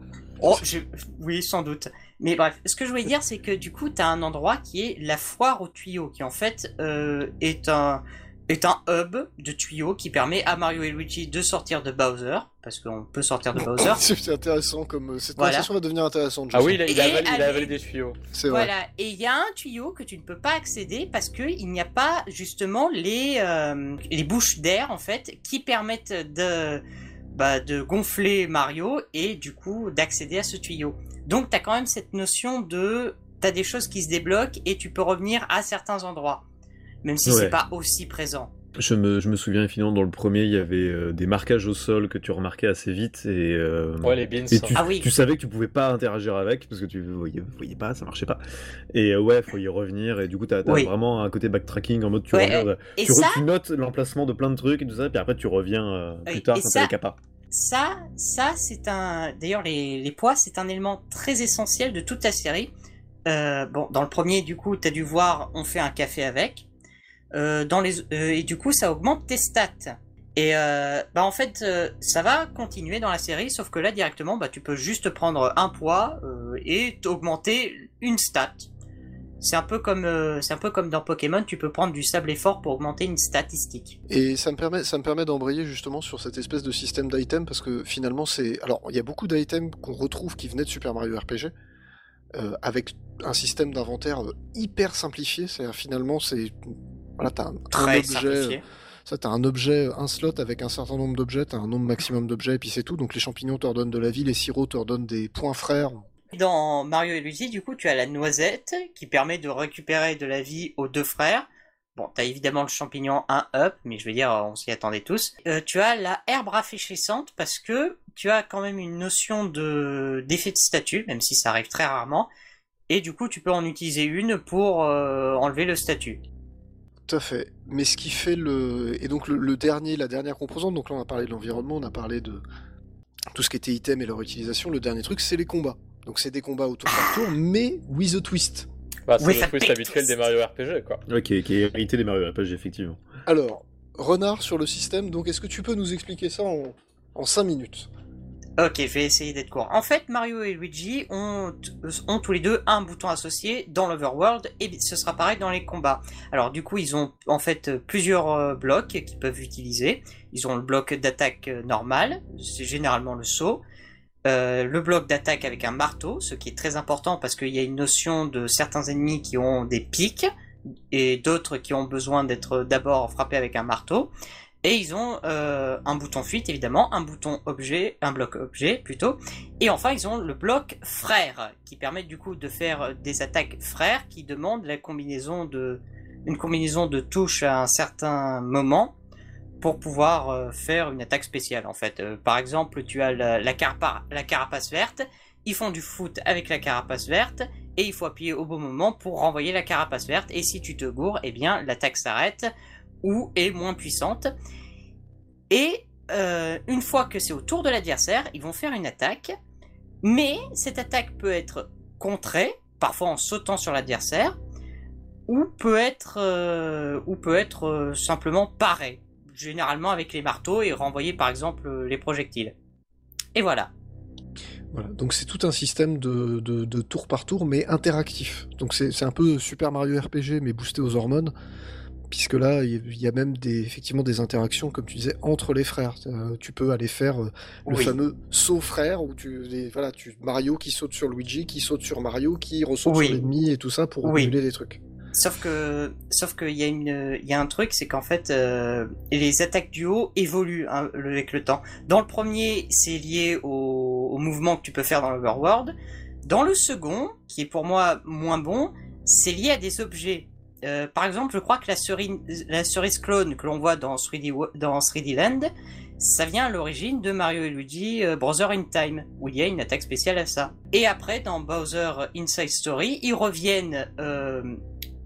Oh, je- oui, sans doute. Mais bref, ce que je voulais dire, c'est que du coup, t'as un endroit qui est la foire aux tuyaux, qui en fait euh, est un est un hub de tuyaux qui permet à Mario et Luigi de sortir de Bowser, parce qu'on peut sortir de Bowser. C'est intéressant comme cette Voilà. conversation va devenir intéressante. Ah oui, il a, il a Et avalé, il a aller- avalé des tuyaux. c'est vrai. Voilà, et il y a un tuyau que tu ne peux pas accéder parce que il n'y a pas justement les euh, les bouches d'air en fait qui permettent de bah, de gonfler Mario et du coup d'accéder à ce tuyau. Donc t'as quand même cette notion de t'as des choses qui se débloquent et tu peux revenir à certains endroits, même si Ouais. c'est pas aussi présent. Je me, je me souviens finalement dans le premier, il y avait euh, des marquages au sol que tu remarquais assez vite et, euh, Ouais, les beans. et tu, Ah oui. tu savais que tu pouvais pas interagir avec parce que tu voyais, voyais pas, ça marchait pas. Et euh, ouais, faut y revenir et du coup t'as as Oui. vraiment un côté backtracking en mode tu Ouais, regardes, Et tu, ça, tu notes l'emplacement de plein de trucs et tout ça, puis après tu reviens euh, plus Oui, tard et quand ça- t'as les capas. ça, ça c'est un. D'ailleurs, les, les poids, c'est un élément très essentiel de toute la série. Euh, bon, dans le premier, du coup, t'as dû voir, on fait un café avec. Euh, euh, et du coup, ça augmente tes stats. Et euh, bah en fait, ça va continuer dans la série, sauf que là directement, bah tu peux juste prendre un poids et augmenter une stat. C'est un peu comme c'est un peu comme dans Pokémon, tu peux prendre du sable effort pour augmenter une statistique. Et ça me permet, ça me permet d'embrayer justement sur cette espèce de système d'items parce que finalement c'est, alors il y a beaucoup d'items qu'on retrouve qui venaient de Super Mario RPG avec un système d'inventaire hyper simplifié. C'est-à-dire finalement c'est, voilà, t'as un, un Très objet, simplifié. ça t'as un objet, un slot avec un certain nombre d'objets, t'as un nombre maximum d'objets et puis c'est tout. Donc les champignons te redonnent de la vie, les sirops te redonnent des points frères. Dans Mario et Luigi, du coup, tu as la noisette qui permet de récupérer de la vie aux deux frères. Bon, t'as évidemment le champignon 1 up, mais je veux dire, on s'y attendait tous. Euh, tu as la herbe rafraîchissante parce que tu as quand même une notion de d'effet de statut, même si ça arrive très rarement. Et du coup, tu peux en utiliser une pour euh, enlever le statut. Tout à fait. Mais ce qui fait le et donc le, le dernier, la dernière composante. Donc là on a parlé de l'environnement, on a parlé de tout ce qui était item et leur utilisation. Le dernier truc c'est les combats. Donc c'est des combats au tour par tour, mais with a twist. Bah, c'est Oui, le ça twist habituel des Mario RPG, quoi. Ok, qui est hérité des Mario RPG effectivement. Alors, renard sur le système. Donc est-ce que tu peux nous expliquer ça en en 5 minutes? Ok, je vais essayer d'être court. En fait, Mario et Luigi ont, tous les deux un bouton associé dans l'Overworld et ce sera pareil dans les combats. Alors du coup, ils ont en fait plusieurs euh, blocs qu'ils peuvent utiliser. Ils ont le bloc d'attaque euh, normal, c'est généralement le saut. Euh, le bloc d'attaque avec un marteau, ce qui est très important parce qu'il y a une notion de certains ennemis qui ont des pics et d'autres qui ont besoin d'être d'abord frappés avec un marteau. Et ils ont euh, un bouton fuite évidemment, un bouton objet, un bloc objet plutôt. Et enfin ils ont le bloc frère qui permet du coup de faire des attaques frères qui demandent la combinaison de une combinaison de touches à un certain moment pour pouvoir euh, faire une attaque spéciale en fait. Euh, par exemple tu as la, la, carapa- la carapace verte, ils font du foot avec la carapace verte et il faut appuyer au bon moment pour renvoyer la carapace verte et si tu te gourres, eh bien l'attaque s'arrête ou est moins puissante. Et euh, une fois que c'est au tour de l'adversaire, ils vont faire une attaque. Mais cette attaque peut être contrée, parfois en sautant sur l'adversaire, ou peut être, euh, euh, simplement parée, généralement avec les marteaux et renvoyer par exemple les projectiles. Et voilà. Voilà, donc c'est tout un système de, de, tour par tour, mais interactif. Donc c'est un peu Super Mario RPG, mais boosté aux hormones, puisque là, il y a même des, effectivement des interactions, comme tu disais, entre les frères. Euh, tu peux aller faire euh, le Oui. fameux saut frère, où tu, les- voilà, tu, Mario qui saute sur Luigi, qui saute sur Mario, qui ressaute Oui. sur l'ennemi, et tout ça pour Oui. des trucs. Sauf que, sauf qu'il y a une, il y a un truc, c'est qu'en fait, euh, les attaques du haut évoluent hein, avec le temps. Dans le premier, c'est lié au, au mouvement que tu peux faire dans l'Overworld. Dans le second, qui est pour moi moins bon, c'est lié à des objets. Euh, par exemple, je crois que la cerise, la clone que l'on voit dans 3D, Wo- dans 3D Land, ça vient à l'origine de Mario et Luigi euh, in Time, où il y a une attaque spéciale à ça. Et après, dans Bowser Inside Story, ils reviennent euh,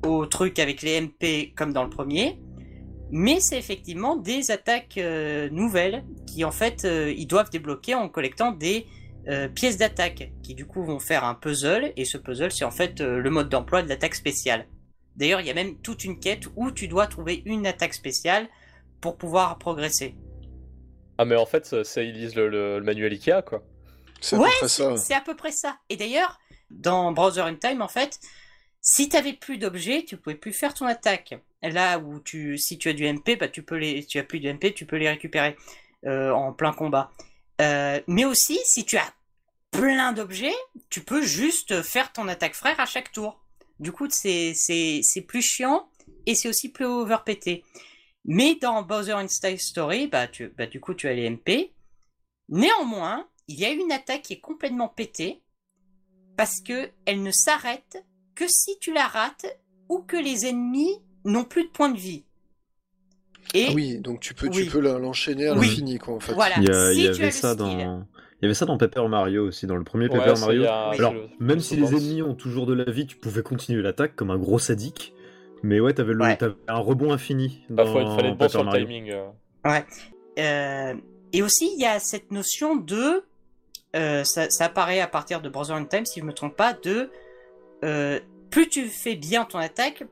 au truc avec les MP comme dans le premier, mais c'est effectivement des attaques euh, nouvelles qui en fait ils doivent débloquer en collectant des pièces d'attaque qui du coup vont faire un puzzle et ce puzzle c'est en fait le mode d'emploi de l'attaque spéciale. D'ailleurs il y a même toute une quête où tu dois trouver une attaque spéciale pour pouvoir progresser. Ah, mais en fait, ça, ça, ils lisent le, le- le manuel Ikea, quoi. C'est à Ouais, peu près ça. C'est à peu près ça. Et d'ailleurs, dans Browser in Time, en fait, si t'avais plus d'objets, tu pouvais plus faire ton attaque. Là où tu, si tu as du MP, bah tu peux les, si tu as plus de MP, tu peux les récupérer euh, en plein combat. Euh, mais aussi, si tu as plein d'objets, tu peux juste faire ton attaque frère à chaque tour. Du coup, c'est plus chiant et c'est aussi plus overpété. Mais dans Bowser Inside Story, bah tu, bah du coup, tu as les MP. Néanmoins, il y a une attaque qui est complètement pétée parce que elle ne s'arrête que si tu la rates ou que les ennemis n'ont plus de points de vie. Et Ah oui, donc tu peux, tu peux l'enchaîner à Oui. l'infini, quoi, en fait. voilà, Il y, a- si il y avait ça dans. Il y avait ça dans Paper Mario aussi, dans le premier Ouais, Paper Mario. Alors, même si les ennemis ont toujours de la vie, tu pouvais continuer l'attaque comme un gros sadique. Mais ouais, t'avais le, Ouais. un rebond infini. Bah, Dans faut- il fallait être bon Paper sur le Mario. timing. euh. Euh, et aussi, il y a cette notion de. euh, ça, ça apparaît à partir de Brother in Time, si je me trompe pas, de. euh, plus tu fais bien ton attaque,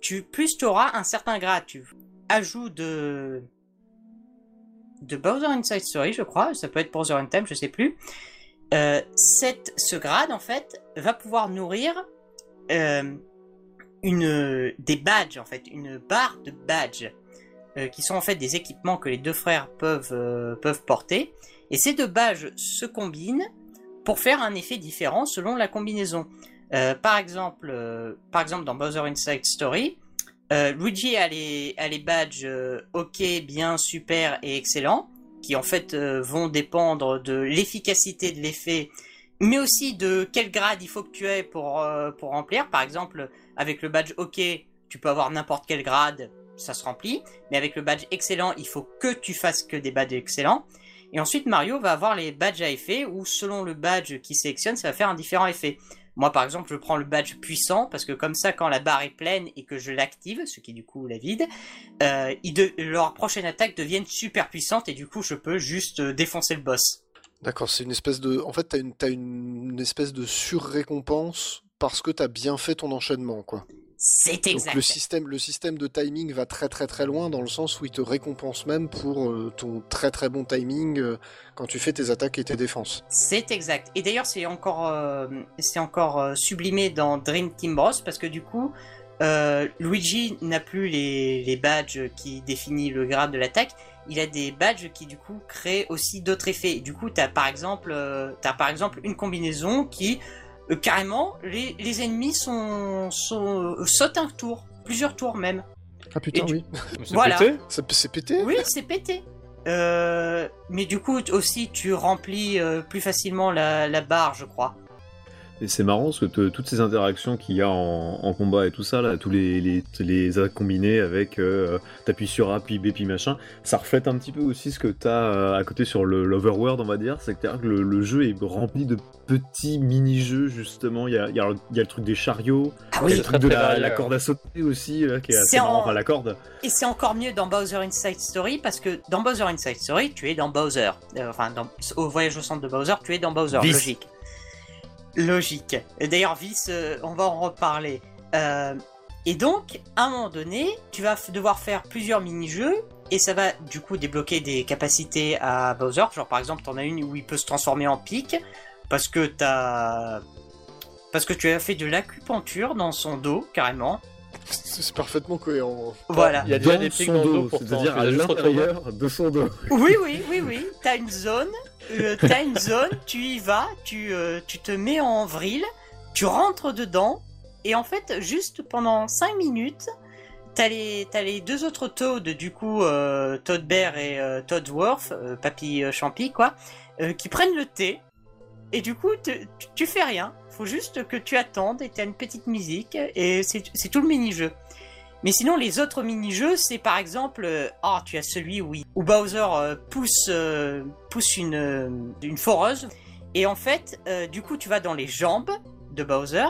tu, plus tu auras un certain grade. Tu ajout de. De Bowser Inside Story, je crois, ça peut être Brother in Time, je sais plus. Euh, cette, ce grade, en fait, va pouvoir nourrir euh, une, des badges, en fait, une barre de badges euh, qui sont en fait des équipements que les deux frères peuvent, peuvent porter. Et ces deux badges se combinent pour faire un effet différent selon la combinaison. Par, exemple, par exemple, dans Bowser Inside Story, euh, Luigi a les, badges euh, OK, bien, super et excellent, qui en fait euh, vont dépendre de l'efficacité de l'effet, mais aussi de quel grade il faut que tu aies pour, pour remplir. Par exemple, avec le badge OK, tu peux avoir n'importe quel grade, ça se remplit. Mais avec le badge excellent, il faut que tu fasses que des badges excellents. Et ensuite, Mario va avoir les badges à effet, où selon le badge qu'il sélectionne, ça va faire un différent effet. Moi, par exemple, je prends le badge puissant, parce que comme ça, quand la barre est pleine et que je l'active, ce qui du coup la vide, euh, ils de- leur prochaine attaque devienne super puissante, et du coup, je peux juste euh, défoncer le boss. D'accord, c'est une espèce de. En fait, t'as une, une espèce de surrécompense parce que t'as bien fait ton enchaînement, quoi. C'est Donc exact. le système, le système de timing va très très très loin dans le sens où il te récompense même pour euh, ton très très bon timing euh, quand tu fais tes attaques et tes défenses. C'est exact. Et d'ailleurs, c'est encore, euh, c'est encore sublimé dans Dream Team Bros parce que du coup, Luigi n'a plus les, les badges qui définissent le grade de l'attaque. Il a des badges qui du coup créent aussi d'autres effets. Et du coup, t'as par exemple, t'as par exemple une combinaison qui euh, carrément les, les ennemis sont, sont euh, sautent un tour, plusieurs tours même. Ah putain, du- oui. C'est Voilà. pété. C'est pété Oui, c'est pété. Euh, mais du coup aussi tu remplis euh, plus facilement la, la barre, je crois. Et c'est marrant parce que te- toutes ces interactions qu'il y a en, en combat et tout ça, là, tous les, les, les attaques combinées avec euh, t'appuies sur A, puis B, puis machin, ça reflète un petit peu aussi ce que t'as euh, à côté sur l'Overworld, on va dire. C'est que le, le jeu est rempli de petits mini-jeux, justement. Il y a, y, a, y a le truc des chariots, Ah il y a le truc de la, corde à sauter aussi, là, qui est assez C'est en- marrant. Enfin, la corde. et c'est encore mieux dans Bowser Inside Story parce que dans Bowser Inside Story, tu es dans Bowser. Euh, enfin, dans, au voyage au centre de Bowser, tu es dans Bowser. Vice. Logique. Logique. Et D'ailleurs, Vice, euh, on va en reparler. Euh, et donc, à un moment donné, tu vas devoir faire plusieurs mini-jeux. Et ça va du coup débloquer des capacités à Bowser. Genre par exemple, t'en as une où il peut se transformer en pic. Parce que t'as. Parce que tu as fait de l'acupuncture dans son dos, carrément. C'est parfaitement cohérent. Voilà. Il y a déjà Dans des pics son dans le dos dos, c'est-à-dire à retournés. l'intérieur de son dos. Oui, oui, oui, oui. T'as une zone, euh, t'as une zone, tu y vas, tu, euh, tu te mets en vrille, tu rentres dedans, et en fait, juste pendant 5 minutes, t'as les, t'as les deux autres Toad, du coup, euh, Toad Bear et euh, Toad Dwarf, euh, Papy Champi, quoi, qui prennent le thé, et du coup, tu, fais rien. Faut juste que tu attendes, et t'as une petite musique, et c'est tout le mini-jeu. Mais sinon, les autres mini-jeux, c'est par exemple, ah, tu as celui où, Bowser euh, pousse, euh, pousse une, une foreuse. Et en fait, du coup, tu vas dans les jambes de Bowser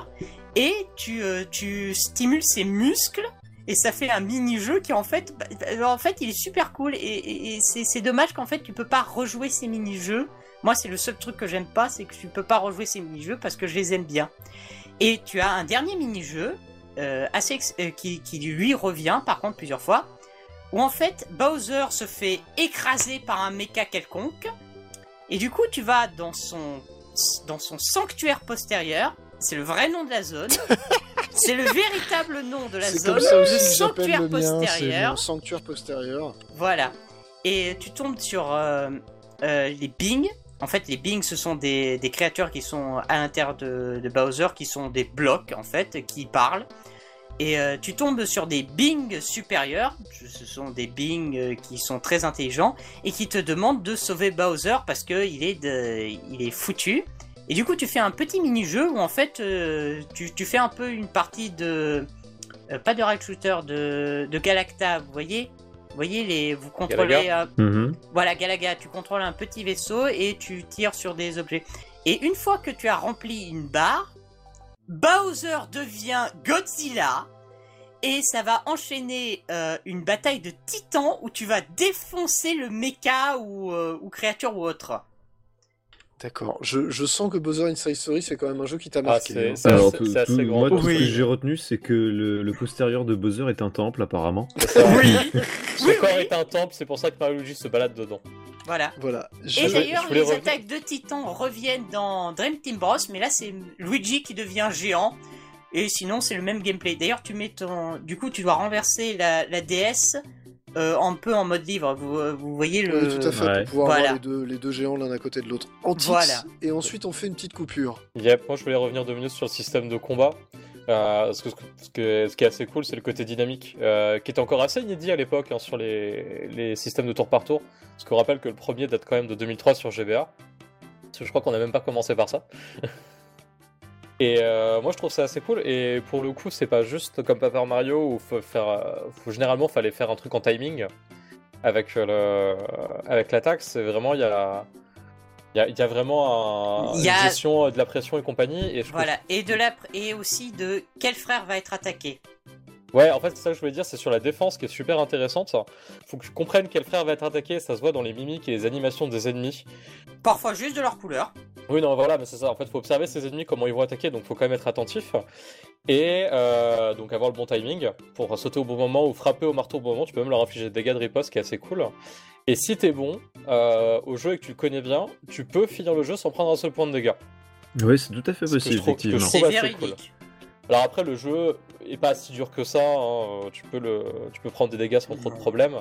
et tu, tu stimules ses muscles. Et ça fait un mini-jeu qui en fait, bah, bah, en fait, il est super cool. Et, c'est dommage qu'en fait, tu peux pas rejouer ces mini-jeux. Moi, c'est le seul truc que j'aime pas, c'est que tu peux pas rejouer ces mini-jeux parce que je les aime bien. Et tu as un dernier mini-jeu euh, assez euh, qui, qui lui revient par contre plusieurs fois, où en fait Bowser se fait écraser par un mecha quelconque, et du coup tu vas dans son dans son sanctuaire postérieur, c'est le vrai nom de la zone, c'est le véritable nom de la zone, comme ça aussi sanctuaire le mien, c'est postérieur. mon sanctuaire postérieur. Voilà. Et tu tombes sur euh, euh, les Bing. En fait, les Bing, ce sont des, des créatures qui sont à l'intérieur de, Bowser, qui sont des blocs, en fait, qui parlent. Et euh, tu tombes sur des Bing supérieurs. Ce sont des Bing euh, qui sont très intelligents et qui te demandent de sauver Bowser parce qu'il est, il est foutu. Et du coup, tu fais un petit mini-jeu où en fait, euh, tu, fais un peu une partie de. pas de rail shooter, de, de Galacta, vous voyez Vous voyez, les, vous contrôlez. Galaga. euh, Mhm. voilà, Galaga, tu contrôles un petit vaisseau et tu tires sur des objets. Et une fois que tu as rempli une barre, Bowser devient Godzilla. Et ça va enchaîner euh, une bataille de titans où tu vas défoncer le mecha ou, euh, ou créature ou autre. D'accord. Je, je sens que Bowser Inside Story, c'est quand même un jeu qui t'a Ah, marqué. c'est- hein. c'est assez- grand. moi, tout ce Oui. que j'ai retenu, c'est que le, le postérieur de Bowser est un temple, apparemment. Oui, Son Oui, corps oui. est un temple, c'est pour ça que Mario Luigi se balade dedans. voilà. Voilà. Et d'ailleurs, les revenir- attaques de titans reviennent dans Dream Team Bros, mais là c'est Luigi qui devient géant. Et sinon, c'est le même gameplay. D'ailleurs, tu mets ton. Du coup, tu dois renverser la, la DS euh, un peu en mode livre. Vous, euh, vous voyez le. Oui, tout à fait, Ouais. pour pouvoir Voilà. avoir les deux, les deux géants l'un à côté de l'autre. Voilà. Et ensuite, on fait une petite coupure. Yep, moi je voulais revenir deux minutes sur le système de combat. Euh, parce que, ce, que- ce qui est assez cool, c'est le côté dynamique, euh, qui était encore assez inédit à l'époque hein, sur les, les systèmes de tour par tour. Parce qu'on rappelle que le premier date quand même de 2003 sur GBA. Parce que je crois qu'on n'a même pas commencé par ça. Et euh, moi je trouve ça assez cool. Et pour le coup, c'est pas juste comme Paper Mario où faut faire, euh, faut, généralement fallait faire un truc en timing avec le, avec l'attaque. C'est vraiment il y a, il y a, il y a vraiment un- Il y a- une gestion euh, de la pression et compagnie. Et je trouve Voilà. Et, de la... et aussi de quel frère va être attaqué. Ouais, en fait, c'est ça que je voulais dire, c'est sur la défense qui est super intéressante. Faut que tu comprennes quel frère va être attaqué, ça se voit dans les mimiques et les animations des ennemis. Parfois juste de leur couleur. Oui, non, voilà, mais c'est ça. En fait, faut observer ses ennemis, comment ils vont attaquer, donc faut quand même être attentif. Et euh, donc avoir le bon timing pour sauter au bon moment ou frapper au marteau au bon moment. Tu peux même leur infliger des dégâts de riposte, qui est assez cool. Et si t'es bon euh, au jeu et que tu le connais bien, tu peux finir le jeu sans prendre un seul point de dégâts. Oui, c'est tout à fait possible, effectivement. trouve C'est assez véridique. Alors après, le jeu est pas si dur que ça. hein. Tu peux le, tu peux prendre des dégâts sans trop de problèmes.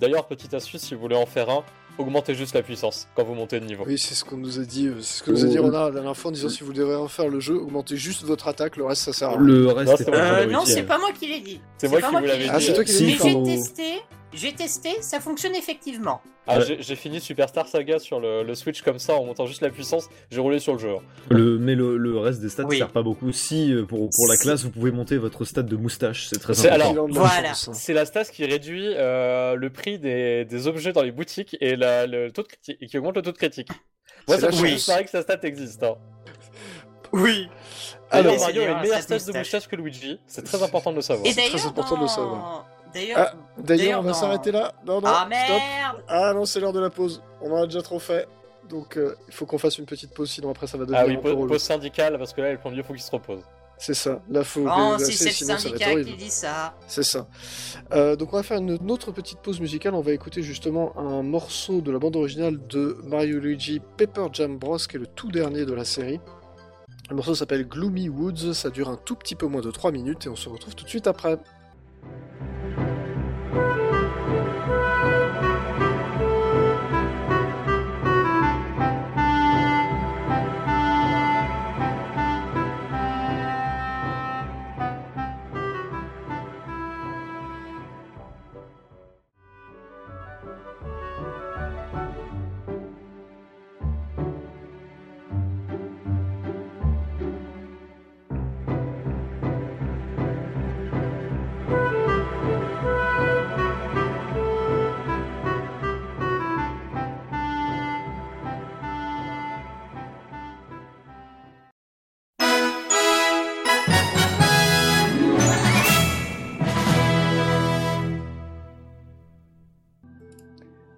D'ailleurs, petite astuce, si vous voulez en faire un, augmentez juste la puissance quand vous montez de niveau. Oui, c'est ce qu'on nous a dit. euh, C'est ce que nous a dit Oh. Renard la dernière fois en disant si vous devez refaire le jeu, augmentez juste votre attaque, le reste ça sert à rien. Le reste Non, c'est. Euh, c'est pas moi qui l'ai dit. C'est moi qui vous l'avais l'ai dit. Ah, c'est toi qui l'as Mais dit, j'ai testé, j'ai testé, ça fonctionne effectivement. Ah, Ouais. j'ai- fini Superstar Saga sur le, le Switch comme ça en montant juste la puissance. J'ai roulé sur le jeu. Le, mais le, le reste des stats Oui. sert pas beaucoup. Si euh, pour, pour la classe, vous pouvez monter votre stade de moustache, c'est très important. alors, voilà. C'est la stas qui réduit euh, le prix des, des objets dans les boutiques et, la- le taux de critique, et qui augmente le tôt de critique. Moi, C'est ça me marrer que sa stat existe. Hein. Oui. Alors, Mario a une meilleure un stat de moustache. que Luigi. C'est très important de le savoir. C'est très important de le savoir. D'ailleurs, Ah, D'ailleurs, on va dans- s'arrêter là. Non, non, ah stop. merde Ah non, c'est l'heure de la pause. On en a déjà trop fait. Donc euh, il faut qu'on fasse une petite pause, sinon après ça va devenir Ah oui, pause, syndicale, parce que là, le plombier, faut qu'il se repose. C'est ça. Là, faut. Oh, que- là, si c'est- le syndicat qui dit ça. C'est ça. Euh, donc on va faire une, une autre petite pause musicale. On va écouter justement un morceau de la bande originale de Mario Luigi Paper Jam Bros, qui est le tout dernier de la série. Le morceau s'appelle Gloomy Woods. Ça dure un tout petit peu moins de 3 minutes et on se retrouve tout de suite après.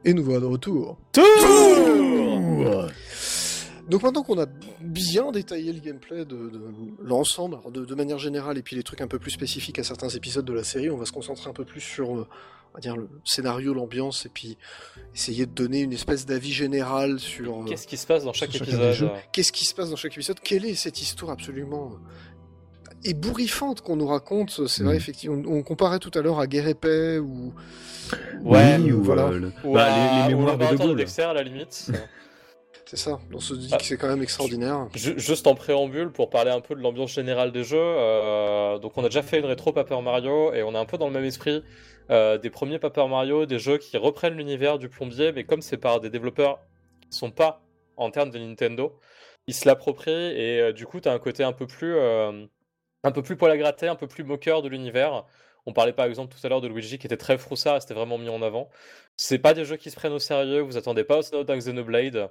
Et nous voilà de retour. Donc maintenant qu'on a bien détaillé le gameplay de, de l'ensemble, de, de manière générale, et puis les trucs un peu plus spécifiques à certains épisodes de la série, on va se concentrer un peu plus sur, euh, on va dire, le scénario, l'ambiance, et puis essayer de donner une espèce d'avis général sur euh, Qu'est-ce qui se passe dans chaque épisode qu'est-ce qui se passe dans chaque épisode, quelle est cette histoire absolument euh, ébouriffante qu'on nous raconte. C'est vrai, Mm. effectivement, on, on comparait tout à l'heure à Guerre et Paix ou Ouais, Oui, ou voilà. euh, le- Ou bah, à- les, les ou mémoires de Gaulle. Dexter, à la limite. c'est ça. On se dit Ah. que c'est quand même extraordinaire. Ju- Juste en préambule pour parler un peu de l'ambiance générale des jeux. euh, donc on a déjà fait une rétro Paper Mario et on est un peu dans le même esprit euh, des premiers Paper Mario, des jeux qui reprennent l'univers du plombier, mais comme c'est par des développeurs qui sont pas en termes de Nintendo, ils se l'approprient et euh, du coup tu as un côté un peu plus euh, un peu plus poil à gratter, un peu plus moqueur de l'univers On parlait par exemple tout à l'heure de Luigi qui était très froussard c'était vraiment mis en avant. C'est pas des jeux qui se prennent au sérieux, vous attendez pas au Snowdown Xenoblade.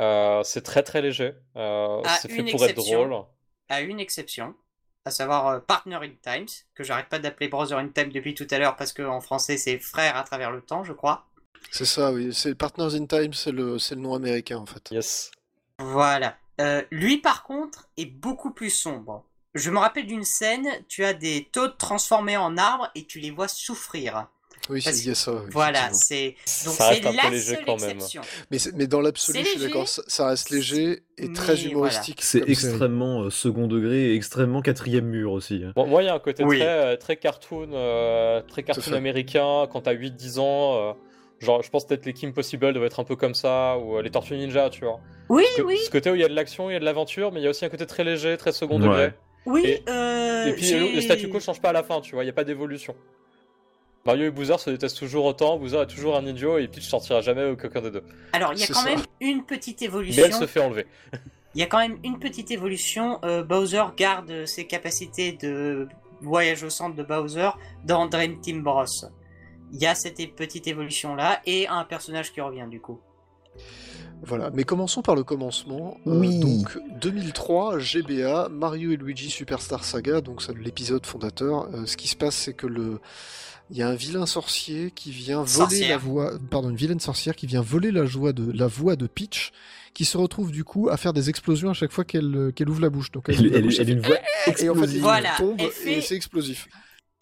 Euh, c'est très très léger. Euh, À c'est fait une pour être exception. drôle. À une exception, à savoir euh, Partner in Times, que j'arrête pas d'appeler Brother in Time depuis tout à l'heure parce qu'en français c'est frère à travers le temps, je crois. C'est ça, oui. C'est Partners in Time, c'est le, le nom américain en fait. Yes. Voilà. Euh, lui, par contre, est beaucoup plus sombre. Je me rappelle d'une scène, tu as des toads transformés en arbres et tu les vois souffrir. Oui, il y a ça. oui, Voilà, c'est donc Ça reste c'est un peu la léger seule quand même. exception. Mais, dans l'absolu, C'est je suis d'accord, ça, reste léger et mais très voilà. humoristique. C'est extrêmement euh, second degré et extrêmement quatrième mur aussi. hein. Bon, moi, il y a un côté Oui. très, euh, très cartoon, euh, très cartoon américain quand t'as 8-10 ans. euh, genre, je pense peut-être les Kim Possible doivent être un peu comme ça, ou euh, les Tortues Ninja, tu vois. Oui, Ce, oui, ce côté où il y a de l'action, il y a de l'aventure, mais il y a aussi un côté très léger, très second Ouais. degré. Oui. Et- euh, Et puis j'ai- le, le statu quo change pas à la fin, tu vois, il n'y a pas d'évolution. Mario et Bowser se détestent toujours autant, Bowser est toujours un idiot et Peach sortira jamais aucun des deux. Alors, il y a quand ça. même une petite Mais évolution. elle se fait enlever. Il y a quand même une petite évolution. Euh, Bowser garde ses capacités de voyage au centre de Bowser dans Dream Team Bros. Il y a cette petite évolution là et un personnage qui revient du coup. Voilà, mais commençons par le commencement. Euh, Oui. donc 2003, GBA, Mario et Luigi Superstar Saga, donc c'est l'épisode fondateur. Euh, ce qui se passe, c'est que le il y a un vilain sorcier qui vient voler Sorcière. la voix, pardon, une vilaine sorcière qui vient voler la joie de la voix de Peach, qui se retrouve du coup à faire des explosions à chaque fois qu'elle euh, qu'elle ouvre la bouche. Donc elle, Elle, ouvre la elle- bouche, elle une voix et en fait Voilà, elle et c'est explosif.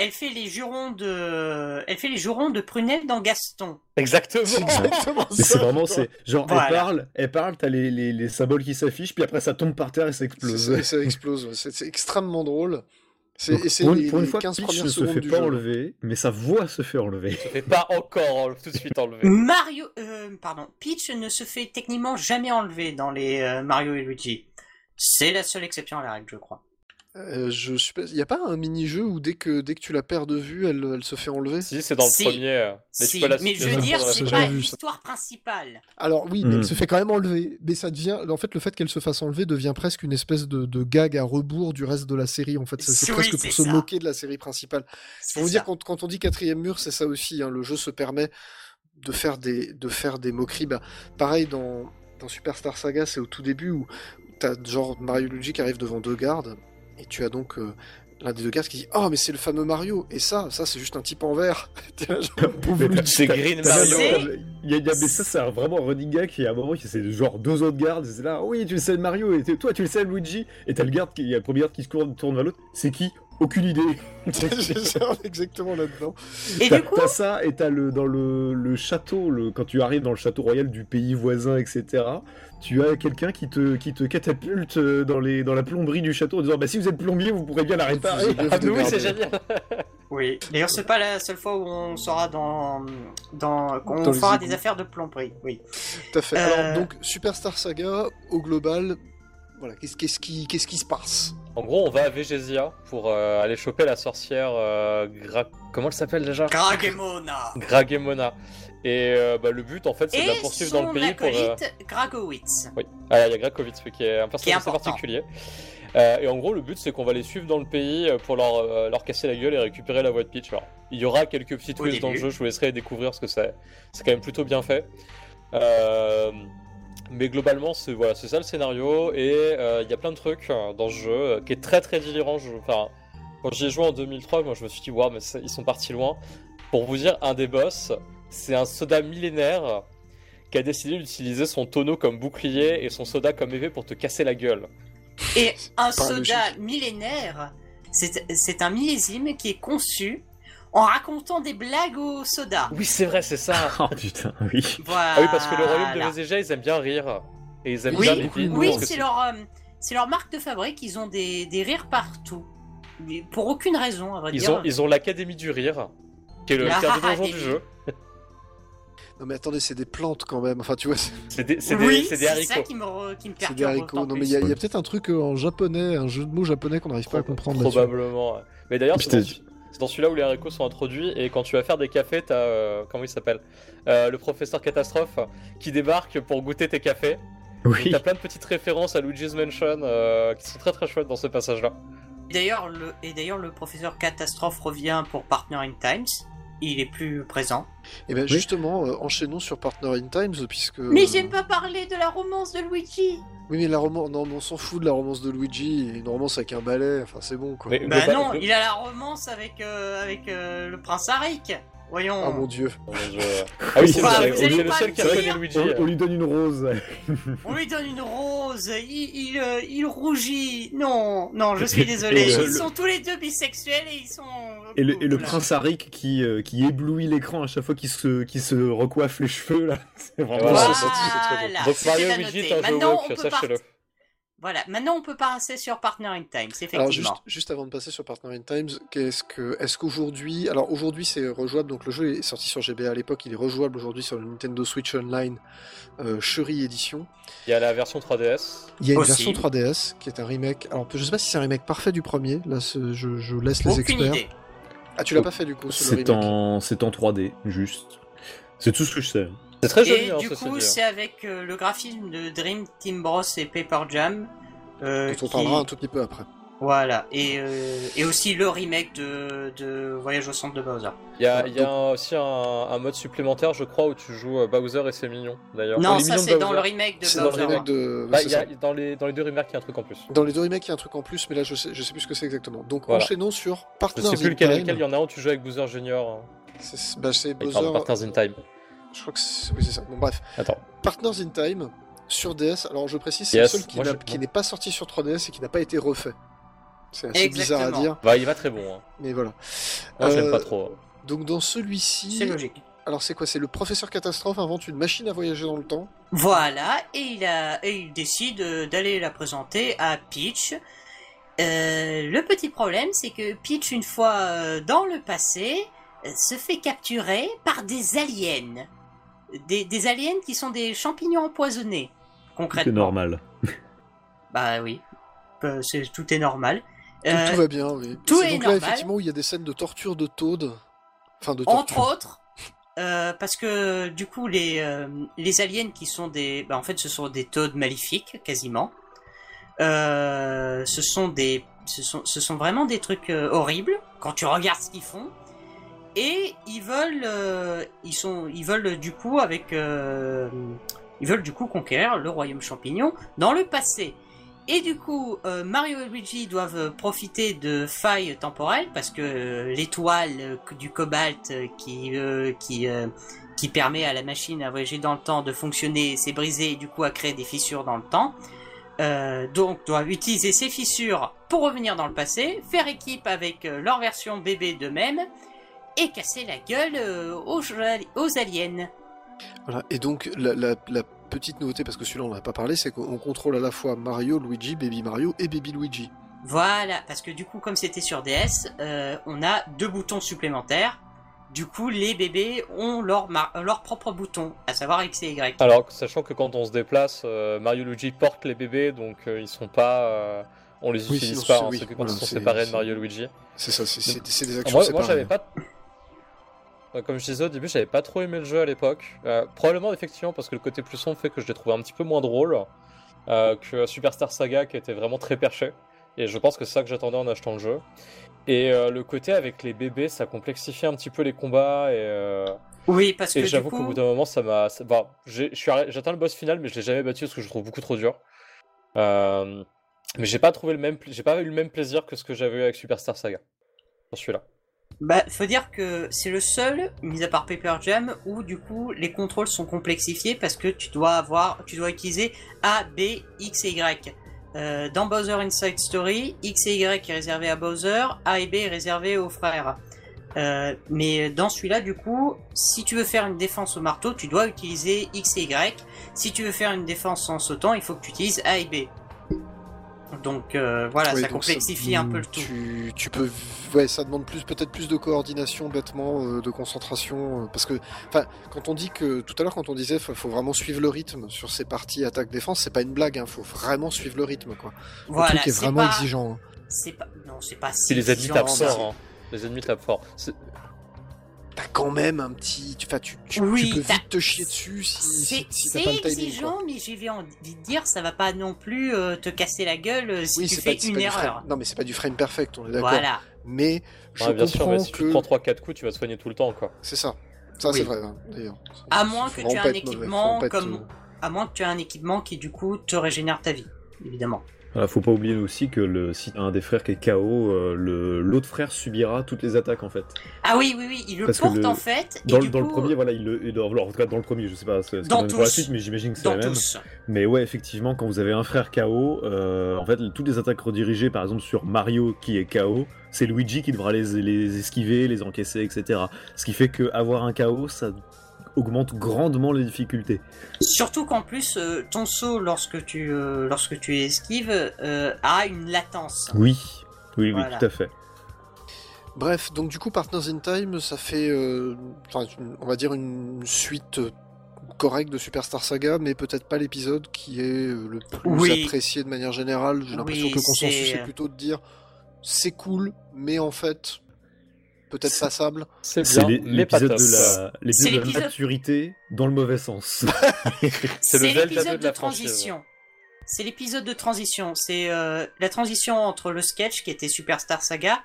Elle fait les jurons de, elle fait les jurons de Prunelle dans Gaston. Exactement. Exactement Mais c'est vraiment, c'est genre, Voilà. elle parle, elle parle, t'as les, les, les symboles qui s'affichent, puis après ça tombe par terre et ça explose. Ça explose, c'est extrêmement drôle. C'est Donc, et pour, les, pour une fois, 15 Peach ne se fait pas jeu. enlever, mais sa voix se fait enlever. Se fait pas encore en- tout de suite enlever. Mario, euh, pardon, Peach ne se fait techniquement jamais enlever dans les euh, Mario et Luigi. C'est la seule exception à la règle, je crois. Euh, je suis pas... Il n'y a pas un mini-jeu où dès que, dès que tu la perds de vue, elle, elle se fait enlever? Si, c'est dans le Si. premier. euh, Mais, tu peux la mais je veux dire, c'est pas l'histoire principale. Alors oui, mais Hmm. elle se fait quand même enlever. Mais ça devient... En fait, le fait qu'elle se fasse enlever devient presque une espèce de, de gag à rebours du reste de la série. En fait, c'est Oui, presque pour se moquer de la série principale. Pour vous ça. dire, quand, quand on dit quatrième mur, c'est ça aussi. hein, le jeu se permet de faire des, de faire des moqueries. Bah, pareil, dans, dans Superstar Saga, c'est au tout début où t'as genre Mario Luigi qui arrivent devant deux gardes. Et tu as donc euh, l'un des deux gardes qui dit Oh, mais c'est le fameux Mario Et ça, ça c'est juste un type en vert. C'est Green T'as Mario. Il y a- il y a- mais ça, c'est vraiment un running gag qui, à un moment, c'est genre deux autres gardes, c'est là, oui, tu le sais, Mario, et toi, tu le sais, Luigi, et t'as le garde, qui, il y a le premier garde qui se court- tourne vers l'autre, c'est qui? Aucune idée. Exactement là-dedans. Et T'as du coup, t'as ça, et t'as le, dans le, le château, le, quand tu arrives dans le château royal du pays voisin, etc., tu as quelqu'un qui te, qui te catapulte euh, dans, les, dans la plomberie du château en disant, bah si vous êtes plombier, vous pourrez bien la réparer. Ah, oui, c'est génial. oui. D'ailleurs, c'est pas la seule fois où on sera dans, dans, qu'on Dans fera des affaires de plomberie. Oui. Tout à fait. Euh, Alors, donc, Superstar Saga, au global, voilà, qu'est-ce qu'est-ce qui, qu'est-ce qui se passe? En gros, on va à Vegesia pour euh, aller choper la sorcière euh, Gra... Comment elle s'appelle déjà? Gragemona. Gragemona. Et euh, bah, le but, en fait, c'est de la poursuivre dans le pays pour... euh, Gragowitz. Oui, Ah, il y a Grakovic qui est un personnage assez particulier. Euh, et en gros, le but, c'est qu'on va les suivre dans le pays pour leur, euh, leur casser la gueule et récupérer la voix de Peach. Alors, il y aura quelques petits Au twists dans le jeu, je vous laisserai découvrir parce que c'est c'est quand même plutôt bien fait. Euh, mais globalement, c'est voilà, c'est ça le scénario. Et euh, il y a plein de trucs euh, dans ce jeu euh, qui est très très délirant. Je- Enfin, quand j'y ai joué en 2003, moi je me suis dit, waouh, mais ils sont partis loin. Pour vous dire, un des boss, c'est un soda millénaire qui a décidé d'utiliser son tonneau comme bouclier et son soda comme épée pour te casser la gueule. Et un soda logique. millénaire, c'est c'est un millésime qui est conçu en racontant des blagues au soda. Oui, c'est vrai, c'est ça. Oh putain, oui. Voilà. Ah oui, parce que le royaume de Vézégia, ils aiment bien rire. Et ils aiment Oui, bien les vides, Oui, c'est leur, euh, c'est leur marque de fabrique. Ils ont des, des rires partout. Mais pour aucune raison, à vrai Ils dire. ont, ils ont l'Académie du Rire, qui est le terme de donjon Académie. du jeu. Non, mais attendez, c'est des plantes quand même. Enfin, tu vois, c'est C'est des, c'est oui, des, c'est des c'est haricots. ça qui me, qui me c'est des haricots. Non, mais il y, a- peut-être un truc euh, en japonais, un jeu de mots japonais qu'on n'arrive pas à comprendre. Probablement. Mais d'ailleurs, c'est Putain, dans, c'est dans celui-là où les haricots sont introduits. Et quand tu vas faire des cafés, t'as. euh, comment il s'appelle? Euh, Le professeur Catastrophe qui débarque pour goûter tes cafés. Oui. T'as plein de petites références à Luigi's Mansion euh, qui sont très très chouettes dans ce passage-là. D'ailleurs, le, et d'ailleurs, le professeur Catastrophe revient pour Partner in Times. Il est plus présent. Et bien justement, euh, enchaînons sur Partner in Times, puisque... Mais j'aime pas parler de la romance de Luigi. Oui, mais la romance... Non, mais on s'en fout de la romance de Luigi, une romance avec un balai, enfin c'est bon, quoi. Mais- Bah non, il a la romance avec, euh, avec euh, le prince Arik. Voyons. Ah mon dieu. Oh mon Dieu. Ah oui, c'est Bah, vrai, vous c'est allez le pas seul le qui a. Luigi. On, on lui donne une rose. On lui donne une rose, il, il, euh, il rougit. Non, non, je suis désolé. Ils sont tous les deux bisexuels et ils sont. Et le, et le Voilà. prince Arik qui, euh, qui éblouit l'écran à chaque fois qu'il se, qu'il se recoiffe les cheveux, là. C'est vraiment... Voilà, Voilà. très bon. Donc Mario Luigi est un jeu Maintenant, woke, on peut sachez-le. Voilà, maintenant on peut passer sur Partner in Times, effectivement. Alors juste, juste avant de passer sur Partner in Times, qu'est-ce que, est-ce qu'aujourd'hui, alors aujourd'hui c'est rejouable, donc le jeu est sorti sur GBA à l'époque, il est rejouable aujourd'hui sur le Nintendo Switch Online euh, Shuri Edition. Il y a la version 3DS. Il y a une Aussi. version 3DS qui est un remake. Alors je sais pas si c'est un remake parfait du premier. Là, je, je laisse les Aucune experts. idée. Ah, tu l'as pas fait du coup, c'est le C'est remake. en, c'est en 3D, juste. C'est tout ce que je sais. C'est très joli, Et hein, du coup, c'est avec euh, le graphisme de Dream Team Bros et Paper Jam. euh, Dont on qui- parlera un tout petit peu après. Voilà, et, euh, et aussi le remake de, de Voyage au centre de Bowser. Il y a, il y a un- aussi un, un mode supplémentaire, je crois, où tu joues euh, Bowser et ses mignons, d'ailleurs. Non, Enfin, ça c'est dans Bowser. le remake de C'est dans le Bowser. remake de. Bah, c'est il y a- dans, les, dans les deux remakes, il y a un truc en plus. Dans les deux remakes, il y a un truc en plus, mais là je sais, je sais plus ce que c'est exactement. Donc Voilà. enchaînons sur Je Partners sais plus in lequel est Time. lequel, il y en a un où tu joues avec Bowser Junior. C'est bah, c'est Il parle Bowser. de Partners in Time. Je crois que c'est oui, c'est ça. Bon bref, Attends. Partners in Time sur DS. Alors je précise, c'est Yes, le seul je- qui n'est pas sorti sur 3DS et qui n'a pas été refait. C'est assez bizarre à Exactement. dire, Bah, il va très bon. Hein. mais voilà. Moi, je l'aime Euh, pas trop. Donc dans celui-ci, C'est logique. alors c'est quoi? C'est le professeur catastrophe invente une machine à voyager dans le temps. Voilà, et il, a, et il décide euh, d'aller la présenter à Peach. Euh, le petit problème, c'est que Peach, une fois euh, dans le passé, euh, se fait capturer par des aliens. Des, des aliens qui sont des champignons empoisonnés, concrètement. C'est normal. Bah oui, Euh, c'est, tout est normal. Tout, Euh, tout va bien, oui. tout est donc là normal. effectivement où il y a des scènes de torture de Toad. Enfin de Entre torture. autres, euh, parce que du coup les euh, les aliens qui sont des, bah, en fait ce sont des toads maléfiques quasiment. Euh, ce sont des, ce sont, ce sont vraiment des trucs horribles quand tu regardes ce qu'ils font. Et ils veulent, ils sont, ils veulent du coup avec, ils veulent du coup conquérir le royaume champignon dans le passé. Et du coup, euh, Mario et Luigi doivent profiter de failles temporelles parce que euh, l'étoile euh, du cobalt qui qui qui permet à la machine à voyager dans le temps de fonctionner s'est brisée et du coup a créé des fissures dans le temps. Donc doivent utiliser ces fissures pour revenir dans le passé, faire équipe avec leur version bébé d'eux-mêmes et casser la gueule aux, aliens. Voilà. Et donc la petite nouveauté, parce que celui-là on n'a pas parlé, c'est qu'on contrôle à la fois Mario, Luigi, Baby Mario et Baby Luigi. Voilà, parce que du coup, comme c'était sur DS, euh, on a deux boutons supplémentaires. Du coup, les bébés ont leur, mar- leur propre bouton, à savoir X et Y. Alors, sachant que quand on se déplace, euh, Mario et Luigi portent les bébés, donc euh, ils sont pas. euh, on les Oui, utilise sinon, pas, c'est- hein, oui, quand voilà, ils sont séparés de Mario et Luigi. C'est ça, c'est- des actions Moi, j'avais pas. Euh, Comme je disais au début, j'avais pas trop aimé le jeu à l'époque. Euh, probablement, effectivement, parce que le côté plus sombre fait que je l'ai trouvé un petit peu moins drôle euh, que Superstar Saga qui était vraiment très perché. Et je pense que c'est ça que j'attendais en achetant le jeu. Et euh, le côté avec les bébés, ça complexifie un petit peu les combats. Et, euh, Oui, parce que et j'avoue qu'au bout d'un moment, ça m'a. arrêt- j'atteins le boss final, mais je l'ai jamais battu parce que je le trouve beaucoup trop dur. Mais j'ai pas trouvé le même, j'ai pas eu le même plaisir que ce que j'avais eu avec Superstar Saga. Celui-là. Bah, faut dire que c'est le seul, mis à part Paper Jam, où du coup les contrôles sont complexifiés parce que tu dois avoir, tu dois utiliser A, B, X et Y. Euh, dans Bowser Inside Story, X et Y est réservé à Bowser, A et B est réservé aux frères. Euh, mais dans celui-là, du coup, si tu veux faire une défense au marteau, tu dois utiliser X et Y. Si tu veux faire une défense en sautant, il faut que tu utilises A et B. Donc euh, voilà, Oui, ça donc complexifie un peu le tout. Tu, tu peux, ouais, ça demande plus, peut-être plus de coordination, bêtement, euh, de concentration, euh, parce que, enfin, quand on dit que tout à l'heure, quand on disait, faut, faut vraiment suivre le rythme sur ces parties attaque-défense, c'est pas une blague, hein, faut vraiment suivre le rythme, quoi. Le Voilà, truc est c'est vraiment pas, exigeant. hein. c'est pas, non, c'est pas Si les ennemis tapent fort, hein. les ennemis tapent fort. C'est- Tac, quand même un petit. Enfin, tu, tu, Oui, tu peux t'as- vite te chier dessus si, si, C'est si t'as c'est pas le timing. quoi. exigeant, mais j'ai envie de dire, ça va pas non plus euh, te casser la gueule euh, si Oui, tu c'est fais pas, c'est une erreur. frame. Non, mais c'est pas du frame perfect, on est d'accord. Voilà. Mais je Ouais, bien sûr, comprends mais si tu que te prends 3-4 coups, tu vas te soigner tout le temps, quoi. c'est ça. Ça, Oui. c'est vrai, hein, d'ailleurs. À moins que tu aies un mauvais, équipement être, comme- euh, À moins que tu aies un équipement qui du coup te régénère ta vie, évidemment. Voilà, faut pas oublier aussi que le, si un des frères qui est KO, euh, l'autre frère subira toutes les attaques en fait. Ah oui, oui, oui, il le Parce porte le- en fait. Dans, et le- du dans le coup, premier, voilà, il le, alors, en tout cas dans le premier, je sais pas ce, Dans est pour la tous. suite, mais j'imagine que c'est Dans la même. tous. Mais ouais, effectivement, quand vous avez un frère KO, euh, en fait, toutes les attaques redirigées, par exemple sur Mario qui est KO, c'est Luigi qui devra les, les esquiver, les encaisser, etc. Ce qui fait que avoir un KO, ça augmente grandement les difficultés. Surtout qu'en plus, euh, ton saut, lorsque tu, euh, lorsque tu esquives, euh, a une latence. Oui, oui, Voilà. oui, tout à fait. Bref, donc du coup, Partners in Time, ça fait, euh, on va dire une suite euh, correcte de Superstar Saga, mais peut-être pas l'épisode qui est le plus Oui. apprécié de manière générale. J'ai l'impression Oui, que le consensus c'est- est plutôt de dire c'est cool, mais en fait, peut-être C'est- passable. C'est l'épisode de la, l'épisode de la maturité dans le mauvais sens. C'est l'épisode 2 de de la transition. C'est l'épisode de transition. C'est euh, la transition entre le sketch qui était Superstar Saga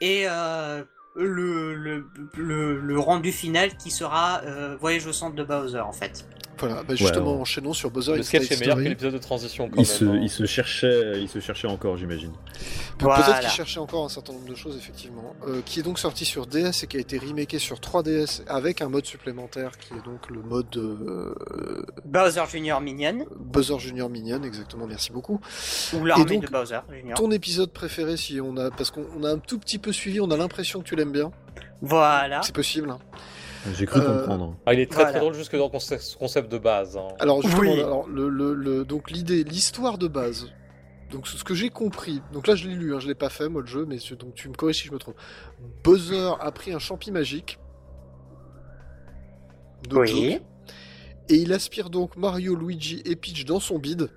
et euh, le, le, le, le rendu final qui sera euh, Voyage au centre de Bowser en fait. Voilà, bah justement, ouais. enchaînons sur Bowser Le sketch est meilleur que l'épisode de transition, quand il, même. se, hein. il se cherchait, il se cherchait encore, j'imagine. Voilà. Peut-être qu'il cherchait encore un certain nombre de choses, effectivement. Euh, qui est donc sorti sur DS et qui a été remaké sur 3DS avec un mode supplémentaire qui est donc le mode euh, Bowser Junior Minion Buzzer Junior Minion, exactement, merci beaucoup. ou l'armée de Bowser Junior. Ton épisode préféré, si on a, parce qu'on on a un tout petit peu suivi, on a l'impression que tu l'aimes bien. Voilà. C'est possible. hein. J'ai cru Euh, comprendre. Ah, il est très Voilà. très drôle jusque dans le concept, de base. hein. Alors justement, Oui. alors, le, le- le- donc l'idée, l'histoire de base. Donc ce que j'ai compris, donc là je l'ai lu, hein, je l'ai pas fait moi le jeu, mais donc tu me corriges si je me trompe. Buzzer a pris un champi magique. No Oui. joke. Et il aspire donc Mario, Luigi et Peach dans son bide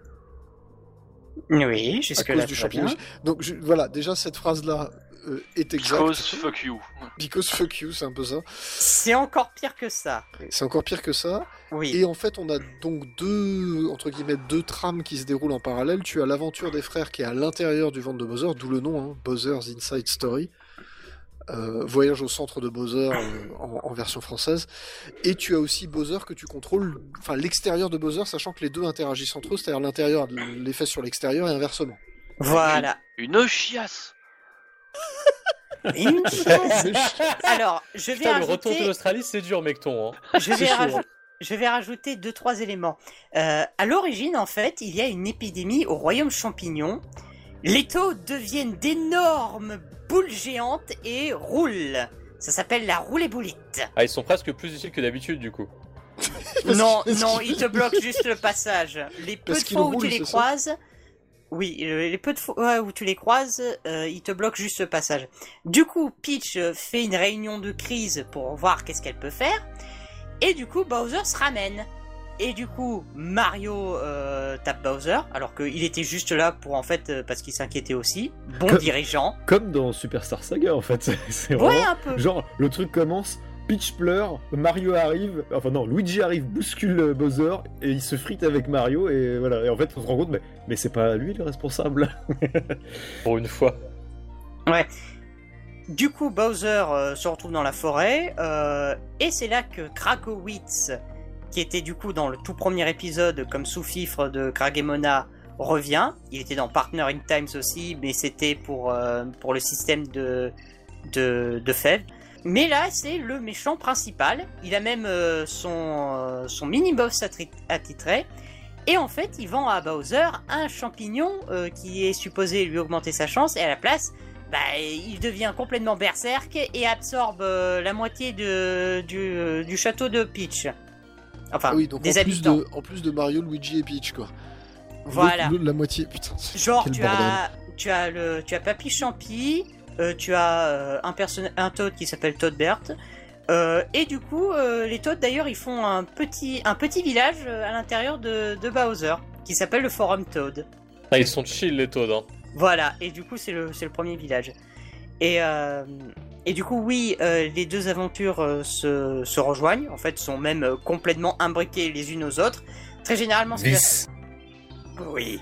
Oui, à jusque cause là du champi magique. Donc je- voilà, déjà cette phrase-là euh, est exacte. Because fuck you. Because fuck you, c'est un peu ça. C'est encore pire que ça. C'est encore pire que ça. Oui. Et en fait, on a donc deux, entre guillemets, deux trames qui se déroulent en parallèle. Tu as l'aventure des frères qui est à l'intérieur du ventre de Bowser, d'où le nom, hein, Bowser's Inside Story. Euh, voyage au centre de Bowser euh, en, en version française. Et tu as aussi Bowser que tu contrôles, enfin l'extérieur de Bowser, sachant que les deux interagissent entre eux, c'est-à-dire l'intérieur l'effet sur l'extérieur et inversement. Voilà. Une chiasse. Une chose. Alors, je vais Putain, le retour rajouter... de l'Australie, c'est dur, mecton. Hein. je C'est vais, chaud, raj- hein. je vais rajouter deux trois éléments. Euh, à l'origine, en fait, il y a une épidémie au royaume champignon. Les taux deviennent d'énormes boules géantes et roulent. Ça s'appelle la roulée boulette. Ah, ils sont presque plus utiles que d'habitude, du coup. Non, non, ils te bloquent juste le passage. Les peu de fois où tu les croises, oui, euh, les peu de fois où tu les croises, euh, ils te bloquent juste le passage. Du coup, Peach euh, fait une réunion de crise pour voir qu'est-ce qu'elle peut faire, et du coup, Bowser se ramène. Et du coup, Mario euh, tape Bowser, alors qu'il était juste là pour en fait, euh, parce qu'il s'inquiétait aussi. Bon dirigeant. Comme dans Superstar Saga en fait. C'est Ouais, un peu. Genre, le truc commence, Peach pleure, Mario arrive, enfin non, Luigi arrive, bouscule Bowser, et il se frite avec Mario, et voilà. Et en fait, on se rend compte, mais, mais c'est pas lui le responsable. Pour une fois. Du coup, Bowser euh, se retrouve dans la forêt, euh, et c'est là que Krakowitz, qui était du coup dans le tout premier épisode comme sous-fifre de Kragemona, revient. Il était dans Partner in Times aussi, mais c'était pour, euh, pour le système de, de, de fèves. Mais là, c'est le méchant principal. Il a même euh, son, euh, son mini-boss attitré. Et en fait, il vend à Bowser un champignon euh, qui est supposé lui augmenter sa chance, et à la place, bah, il devient complètement berserk et absorbe euh, la moitié de, du, du château de Peach. Enfin, Ah oui, donc des en plus, habitants. de, en plus de Mario, Luigi et Peach, quoi. Voilà. Le- le- la moitié, putain. Genre, tu bordel. as, tu as le, tu as Papy Champi, tu as euh, un personnage, un Toad qui s'appelle Toadbert. Euh, et du coup, euh, les Toads d'ailleurs, ils font un petit, un petit village euh, à l'intérieur de, de Bowser qui s'appelle le Forum Toad. Ah, ils sont chill, les Toads. Hein. Voilà, et du coup, c'est le, c'est le premier village. Et, euh, et du coup, oui, euh, les deux aventures euh, se, se rejoignent, en fait, sont même euh, complètement imbriquées les unes aux autres. Très généralement, ce qui va Vice. Oui.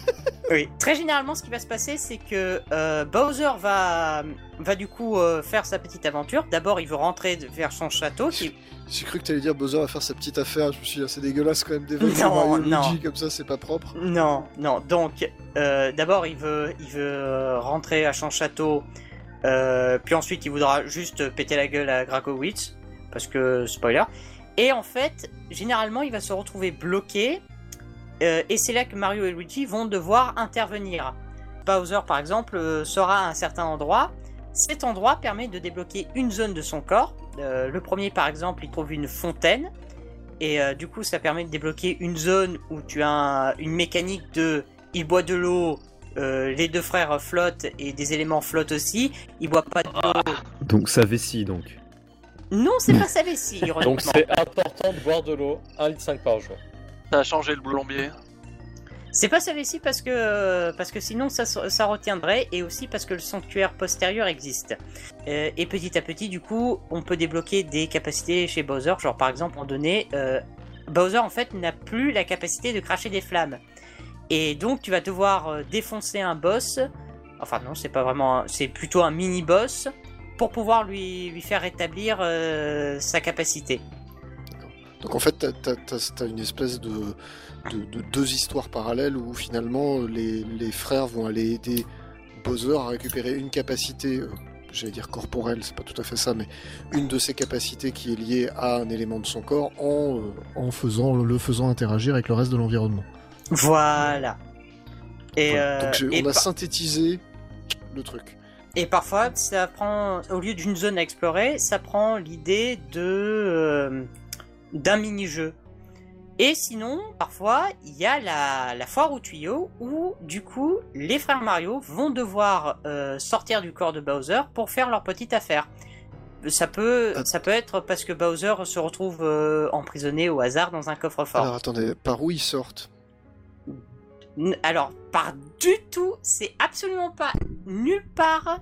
oui. Très généralement, ce qui va se passer, c'est que euh, Bowser va, va du coup euh, faire sa petite aventure. D'abord, il veut rentrer vers son château. Qui... J'ai cru que t'allais dire Bowser va faire sa petite affaire. Je me suis dit, ah, c'est dégueulasse quand même Non, non. Luigi comme ça, c'est pas propre. Non, non. Donc, euh, d'abord, il veut, il veut rentrer à son château. euh, puis ensuite, il voudra juste péter la gueule à Grakowitz. Parce que, spoiler. Et en fait, généralement, il va se retrouver bloqué. Euh, et c'est là que Mario et Luigi vont devoir intervenir. Bowser, par exemple, euh, sera à un certain endroit. Cet endroit permet de débloquer une zone de son corps. Euh, le premier, par exemple, il trouve une fontaine. Et euh, du coup, ça permet de débloquer une zone où tu as un- une mécanique de il boit de l'eau, euh, les deux frères flottent et des éléments flottent aussi. Il boit pas de l'eau. Donc sa vessie, donc. Non, c'est pas sa vessie, Donc c'est important de boire de l'eau, 1,5 litre par jour. Ça a changé le plombier. C'est pas vessie parce que parce que sinon ça, retiendrait et aussi parce que le sanctuaire postérieur existe. Euh, et petit à petit, du coup, on peut débloquer des capacités chez Bowser. Genre par exemple, en donné, euh, Bowser en fait n'a plus la capacité de cracher des flammes. Et donc tu vas devoir euh, défoncer un boss. Enfin non, c'est pas vraiment, c'est plutôt un mini boss pour pouvoir lui faire rétablir euh, sa capacité. Donc en fait, t'as- t'as une espèce de, de, de deux histoires parallèles où finalement les, les frères vont aller aider Bowser à récupérer une capacité, euh, j'allais dire corporelle, c'est pas tout à fait ça, mais une de ses capacités qui est liée à un élément de son corps en, euh, en faisant, le faisant interagir avec le reste de l'environnement. Voilà. Et, Voilà. euh, Donc et on a synthétisé le truc. Et parfois, ça prend, au lieu d'une zone à explorer, ça prend l'idée de d'un mini-jeu. Et sinon, parfois, il y a la, la foire aux tuyaux où, du coup, les frères Mario vont devoir euh, sortir du corps de Bowser pour faire leur petite affaire. Ça peut, Ah. ça peut être parce que Bowser se retrouve euh, emprisonné au hasard dans un coffre-fort. Alors attendez, par où ils sortent? Alors, pas du tout, c'est absolument pas nulle part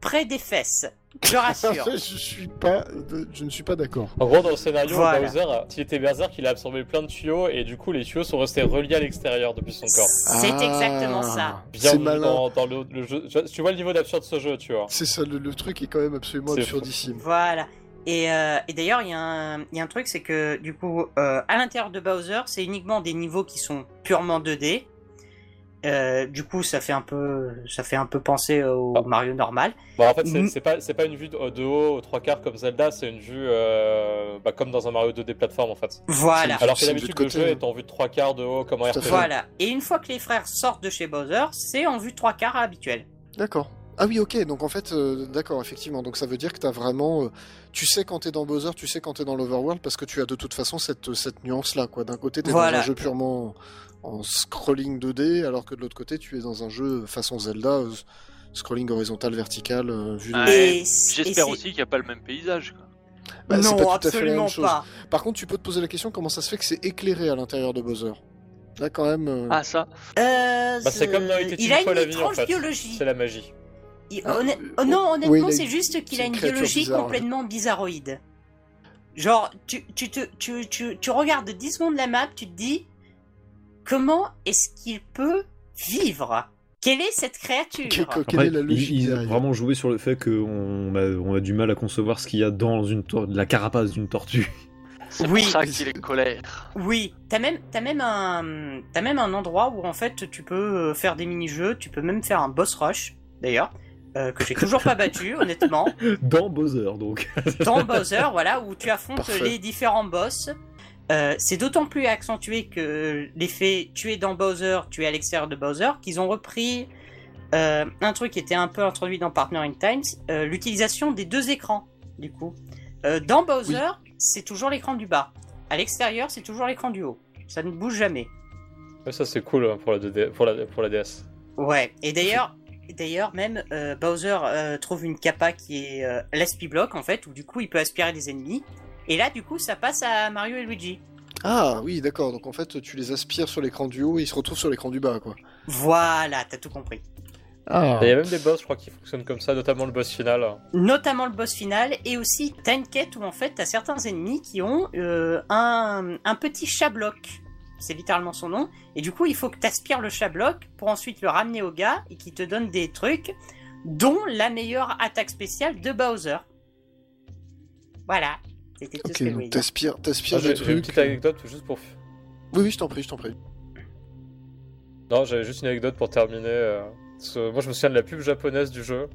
près des fesses. Je rassure. je suis pas, je ne suis pas d'accord. En gros, dans le scénario, Voilà. Bowser, s'il était berserk, il a absorbé plein de tuyaux et du coup, les tuyaux sont restés reliés à l'extérieur depuis son corps. C'est Ah, exactement ça. Bien C'est vu malin. dans, dans le, le jeu. Tu vois le niveau d'absurde de ce jeu, tu vois. C'est ça, le, le truc est quand même absolument absurdissime. Voilà. Et, euh, et d'ailleurs, il y, a un- il y a un truc, c'est que du coup, euh, à l'intérieur de Bowser, c'est uniquement des niveaux qui sont purement 2D. Euh, du coup, ça fait un peu, ça fait un peu penser au Ah. Mario normal. Bon, en fait, c'est Mm. c'est pas, c'est pas une vue de, de haut aux trois quarts comme Zelda, c'est une vue euh, bah, comme dans un Mario 2D plateforme en fait. Voilà. Alors que une vue d'habitude, de le jeu est en vue de trois quarts de haut comme à RPG. Voilà. Et une fois que les frères sortent de chez Bowser, c'est en vue de trois quarts habituel. D'accord. Ah oui, ok, donc en fait, euh, d'accord, effectivement. Donc ça veut dire que t'as vraiment. euh, tu sais quand t'es dans Bowser, tu sais quand t'es dans l'Overworld, parce que tu as de toute façon cette, cette nuance-là, quoi. D'un côté, t'es Voilà. dans un jeu purement en scrolling 2D, alors que de l'autre côté, tu es dans un jeu façon Zelda, euh, scrolling horizontal, vertical, euh, vue de- Ouais. J'espère aussi qu'il n'y a pas le même paysage. quoi. Bah, non, pas tout à fait la absolument même chose. pas. Par contre, tu peux te poser la question comment ça se fait que c'est éclairé à l'intérieur de Bowser? Là, quand même. euh, Ah, ça Euh, Bah, c'est comme dans il une a fois une la vie, en fait. biologie. C'est la magie. Il- Ah, honn- euh, oh non, honnêtement, c'est juste qu'il a une biologie bizarre, complètement bizarroïde. Genre, tu, tu, te, tu, tu, tu regardes 10 secondes la map, tu te dis comment est-ce qu'il peut vivre? Quelle est cette créature? Quelle Après, est la logique ils, ils ont derrière? vraiment joué sur le fait qu'on a, on a du mal à concevoir ce qu'il y a dans une la carapace d'une tortue. C'est Oui. pour ça qu'il est colère. Oui, t'as même, t'as même un, t'as même un endroit où en fait tu peux euh, faire des mini-jeux, tu peux même faire un boss rush, d'ailleurs, euh, que j'ai toujours pas battu, honnêtement. Dans Bowser, donc. dans Bowser, voilà, où tu affrontes Parfait. les différents boss. Euh, c'est d'autant plus accentué que l'effet tu es dans Bowser, tu es à l'extérieur de Bowser, qu'ils ont repris euh, un truc qui était un peu introduit dans Partner in Times, euh, l'utilisation des deux écrans, du coup. Dans Bowser, c'est toujours l'écran du bas. À l'extérieur, c'est toujours l'écran du haut. Ça ne bouge jamais. Ouais, ça, c'est cool hein, pour la, 2D pour la, pour la DS. Ouais, et d'ailleurs, d'ailleurs même Bowser trouve une capa qui est euh, l'Aspi Block en fait, où du coup il peut aspirer des ennemis. Et là, du coup, ça passe à Mario et Luigi. Ah oui, d'accord. Donc en fait, tu les aspires sur l'écran du haut et ils se retrouvent sur l'écran du bas, quoi. Voilà, t'as tout compris. Ah, Et Il y a même des boss, je crois, qui fonctionnent comme ça, notamment le boss final. Notamment le boss final, et aussi t'as une quête où en fait t'as certains ennemis qui ont euh, un, un petit chat-bloc. C'est littéralement son nom. Et du coup, il faut que t'aspires le chat-bloc pour ensuite le ramener au gars et qui te donne des trucs, dont la meilleure attaque spéciale de Bowser. Voilà. C'était tout ok, ce que je donc voulais dire. t'aspires, Ah, t'aspires J'ai des j'ai une trucs. petite anecdote juste pour. Oui, oui, je t'en prie, je t'en prie. Non, j'avais juste une anecdote pour terminer. euh, moi, je me souviens de la pub japonaise du jeu,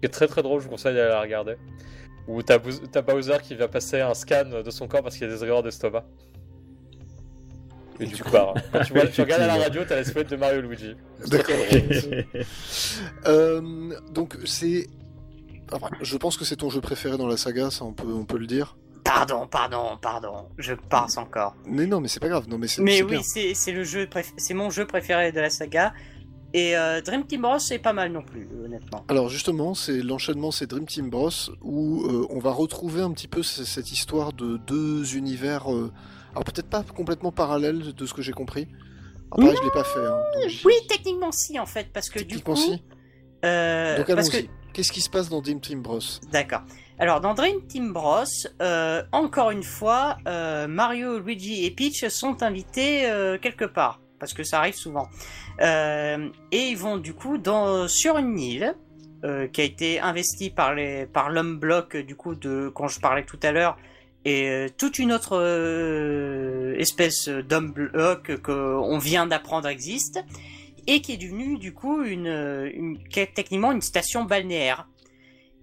qui est très très drôle, je vous conseille d'aller la regarder. Où t'as Bowser- t'as Bowser qui vient passer un scan de son corps parce qu'il y a des erreurs d'estomac. Et du coup, bah, quand tu, vois, tu regardes à la radio, t'as la silhouette de Mario et Luigi. D'accord. Euh, donc c'est. enfin, je pense que c'est ton jeu préféré dans la saga, ça on peut, on peut le dire. Pardon, pardon, pardon. Je passe encore. Mais non, mais c'est pas grave. Non, mais c'est Mais oui, c'est c'est le jeu, préf- c'est mon jeu préféré de la saga. Et euh, Dream Team Bros c'est pas mal non plus, honnêtement. Alors justement, c'est l'enchaînement, c'est Dream Team Bros, où euh, on va retrouver un petit peu cette histoire de deux univers, euh, alors peut-être pas complètement parallèles de ce que j'ai compris. Alors pareil, je l'ai pas fait. Hein, Oui, techniquement si en fait, parce que du techniquement coup, si. Donc parce que. Qu'est-ce qui se passe dans Dream Team Bros? D'accord. Alors, dans Dream Team Bros, euh, encore une fois, euh, Mario, Luigi et Peach sont invités euh, quelque part, parce que ça arrive souvent. Et ils vont du coup sur une île qui a été investie par les par l'homme bloc du coup de quand je parlais tout à l'heure et toute une autre espèce d'homme bloc qu'on vient d'apprendre existe et qui est devenue du coup une, est techniquement une station balnéaire.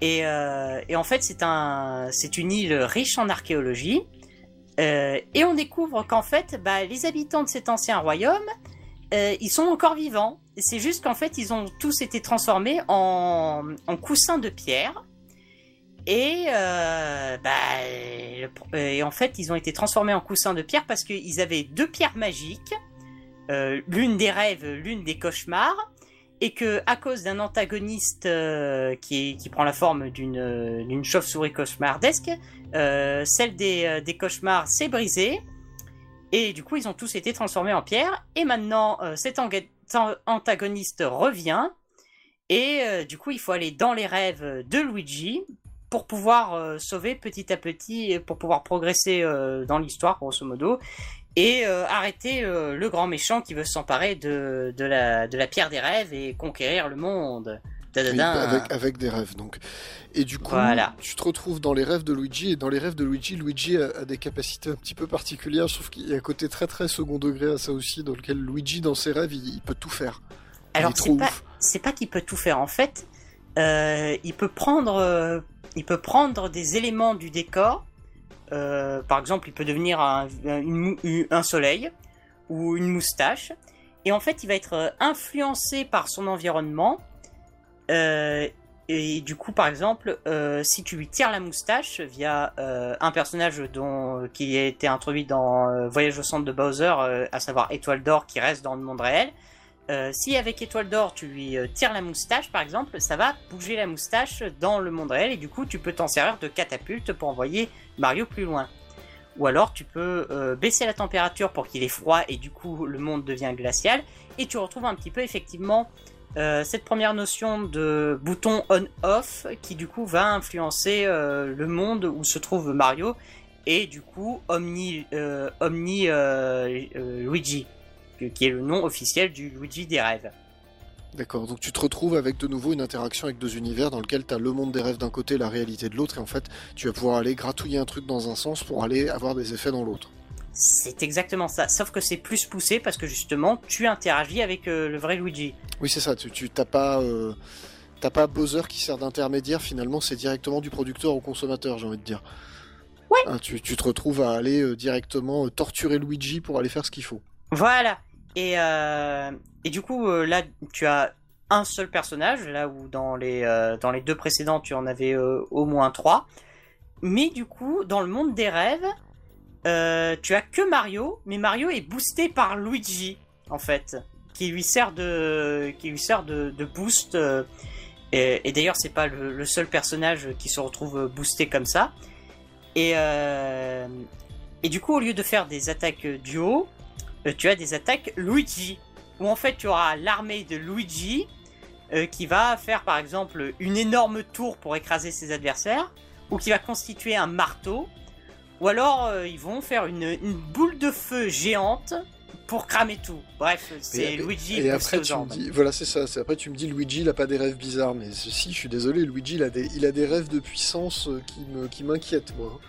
Et, euh, en fait, c'est un, c'est une île riche en archéologie. Euh, et on découvre qu'en fait, bah, les habitants de cet ancien royaume, euh, ils sont encore vivants. C'est juste qu'en fait, ils ont tous été transformés en, en coussins de pierre. Et, euh, bah, et en fait, ils ont été transformés en coussins de pierre parce qu'ils avaient deux pierres magiques, euh, l'une des rêves, l'une des cauchemars et que à cause d'un antagoniste euh, qui, qui prend la forme d'une euh, chauve-souris cauchemardesque, celle des, des cauchemars s'est brisée et du coup ils ont tous été transformés en pierre et maintenant cet antagoniste revient et du coup il faut aller dans les rêves de Luigi pour pouvoir sauver petit à petit et pour pouvoir progresser dans l'histoire grosso modo et euh, arrêter euh, le grand méchant qui veut s'emparer de, de, la, de la pierre des rêves et conquérir le monde. Oui, avec, avec des rêves donc. Et du coup, Voilà. tu te retrouves dans les rêves de Luigi, et dans les rêves de Luigi, Luigi a, a des capacités un petit peu particulières. Je trouve qu'il y a un côté très très second degré à ça aussi, dans lequel Luigi, dans ses rêves, il, il peut tout faire. Alors est c'est pas c'est pas qu'il peut tout faire en fait. Euh, il peut prendre il peut prendre des éléments du décor. Euh, par exemple, il peut devenir un, soleil ou une moustache. Et en fait, il va être euh, influencé par son environnement. Euh, et du coup, par exemple, si tu lui tires la moustache via un personnage dont, qui a été introduit dans Voyage au centre de Bowser, à savoir Étoile d'Or qui reste dans le monde réel, euh, si avec Étoile d'Or tu lui euh, tires la moustache par exemple, ça va bouger la moustache dans le monde réel et du coup tu peux t'en servir de catapulte pour envoyer Mario plus loin. Ou alors tu peux euh, baisser la température pour qu'il ait froid et du coup le monde devient glacial et tu retrouves un petit peu effectivement cette première notion de bouton on-off qui du coup va influencer le monde où se trouve Mario et du coup Omni, Luigi qui est le nom officiel du Luigi des rêves. D'accord, donc tu te retrouves avec de nouveau une interaction avec deux univers dans lequel tu as le monde des rêves d'un côté, la réalité de l'autre, et en fait, tu vas pouvoir aller gratouiller un truc dans un sens pour aller avoir des effets dans l'autre. C'est exactement ça, sauf que c'est plus poussé parce que justement tu interagis avec euh, le vrai Luigi. Oui, c'est ça, tu t'as pas, euh, t'as pas Bowser qui sert d'intermédiaire, finalement, c'est directement du producteur au consommateur, j'ai envie de dire. Ouais. Hein, tu, tu te retrouves à aller euh, directement euh, torturer Luigi pour aller faire ce qu'il faut. Voilà. Et, euh, et du coup, euh, là, tu as un seul personnage, là où dans les, euh, dans les deux précédents, tu en avais au moins trois. Mais du coup, dans le monde des rêves, tu as que Mario, mais Mario est boosté par Luigi, en fait, qui lui sert de, qui lui sert de, boost. et et d'ailleurs, c'est pas le, seul personnage qui se retrouve boosté comme ça. Et, et du coup, au lieu de faire des attaques duo, tu as des attaques Luigi, où en fait tu auras l'armée de Luigi euh, qui va faire par exemple une énorme tour pour écraser ses adversaires, ou qui va constituer un marteau, ou alors euh, ils vont faire une, une boule de feu géante pour cramer tout. Bref, c'est Luigi Et après, tu me ordres. dis, voilà, c'est ça. Après, tu me dis, Luigi, il a pas des rêves bizarres, mais si, je suis désolé, Luigi, il a des, il a des rêves de puissance euh, qui me, qui m'inquiètent, moi.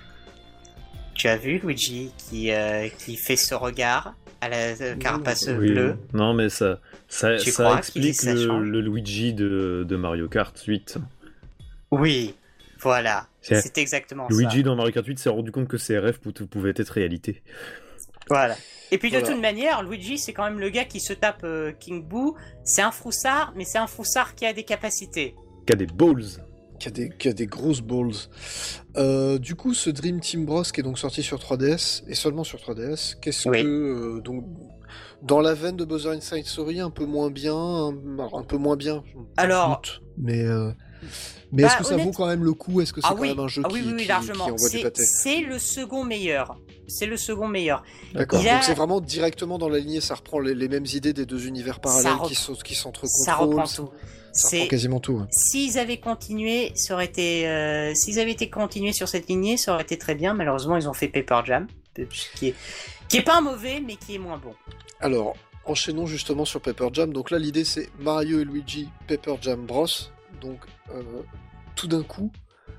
Tu as vu Luigi qui, euh, qui fait ce regard à la carapace Oui, bleue Non, mais ça, ça, explique le, Luigi de, de Mario Kart 8. Oui, voilà, C'est- exactement Luigi ça. dans Mario Kart 8 s'est rendu compte que ses rêves pou- pouvaient être réalité. Voilà. Et puis de Voilà. toute manière, Luigi, c'est quand même le gars qui se tape euh, King Boo. C'est un froussard, mais c'est un froussard qui a des capacités. Qui a des balls. Qui a des, qui a des grosses balls. Euh, du coup, ce Dream Team Bros qui est donc sorti sur 3DS, et seulement sur 3DS, qu'est-ce Oui. que. euh, donc, dans la veine de Bowser Inside Story, un peu moins bien. Un, peu moins bien. Alors- doute, mais. euh, mais Bah, est-ce que ça honnête- vaut quand même le coup? Est-ce que c'est Ah quand oui, même un jeu ah qui, oui, qui- largement. qui envoie du C'est pâté c'est le second meilleur. C'est le second meilleur. D'accord. A- Donc c'est vraiment directement dans la lignée, ça reprend les, les mêmes idées des deux univers parallèles qui, reprend- sont- qui Ça s'entrecontrôlent. reprend tout. Ça C'est quasiment tout. ouais. s'ils avaient continué, ça aurait été. euh, s'ils avaient été continués sur cette lignée, ça aurait été très bien. Malheureusement, ils ont fait Paper Jam, qui est qui est pas mauvais, mais qui est moins bon. Alors, enchaînons justement sur Pepper Jam. Donc là, l'idée c'est Mario et Luigi Pepper Jam Bros. Donc, euh, tout d'un coup,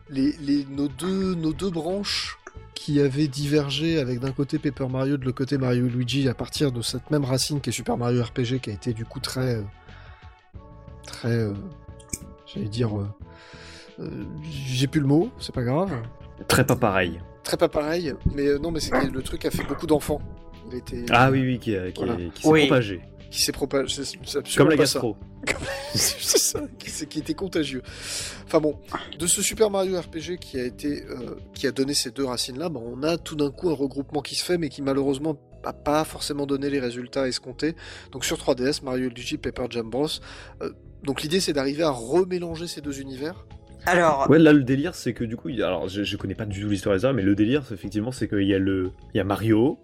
les, les- nos, deux, nos deux branches qui avaient divergé avec d'un côté Paper Mario, de l'autre côté Mario et Luigi, à partir de cette même racine qui est Super Mario RPG, qui a été du coup très. euh, très. euh, J'allais dire. euh, euh, J'ai plus le mot, c'est pas grave. Très pas pareil. Très pas pareil, mais euh, non, mais c'est que le truc a fait beaucoup d'enfants. Il été. Ah oui, oui, qui, a- qui, Voilà. qui s'est Oui. propagé. Qui s'est propagé. c'est- c'est absolument Comme la pas ça. gastro. c'est ça, qui, c'est- qui était contagieux. Enfin bon, de ce Super Mario RPG qui a été, euh, qui a donné ces deux racines-là, bah, on a tout d'un coup un regroupement qui se fait, mais qui malheureusement n'a pas forcément donné les résultats escomptés. Donc sur 3DS, Mario Luigi Paper Jam Bros. euh, donc l'idée c'est d'arriver à remélanger ces deux univers. Alors, Ouais, là, le délire, c'est que du coup, il alors je, je connais pas du tout l'histoire des arts, mais le délire, c'est effectivement, c'est qu'il y a le, il y a Mario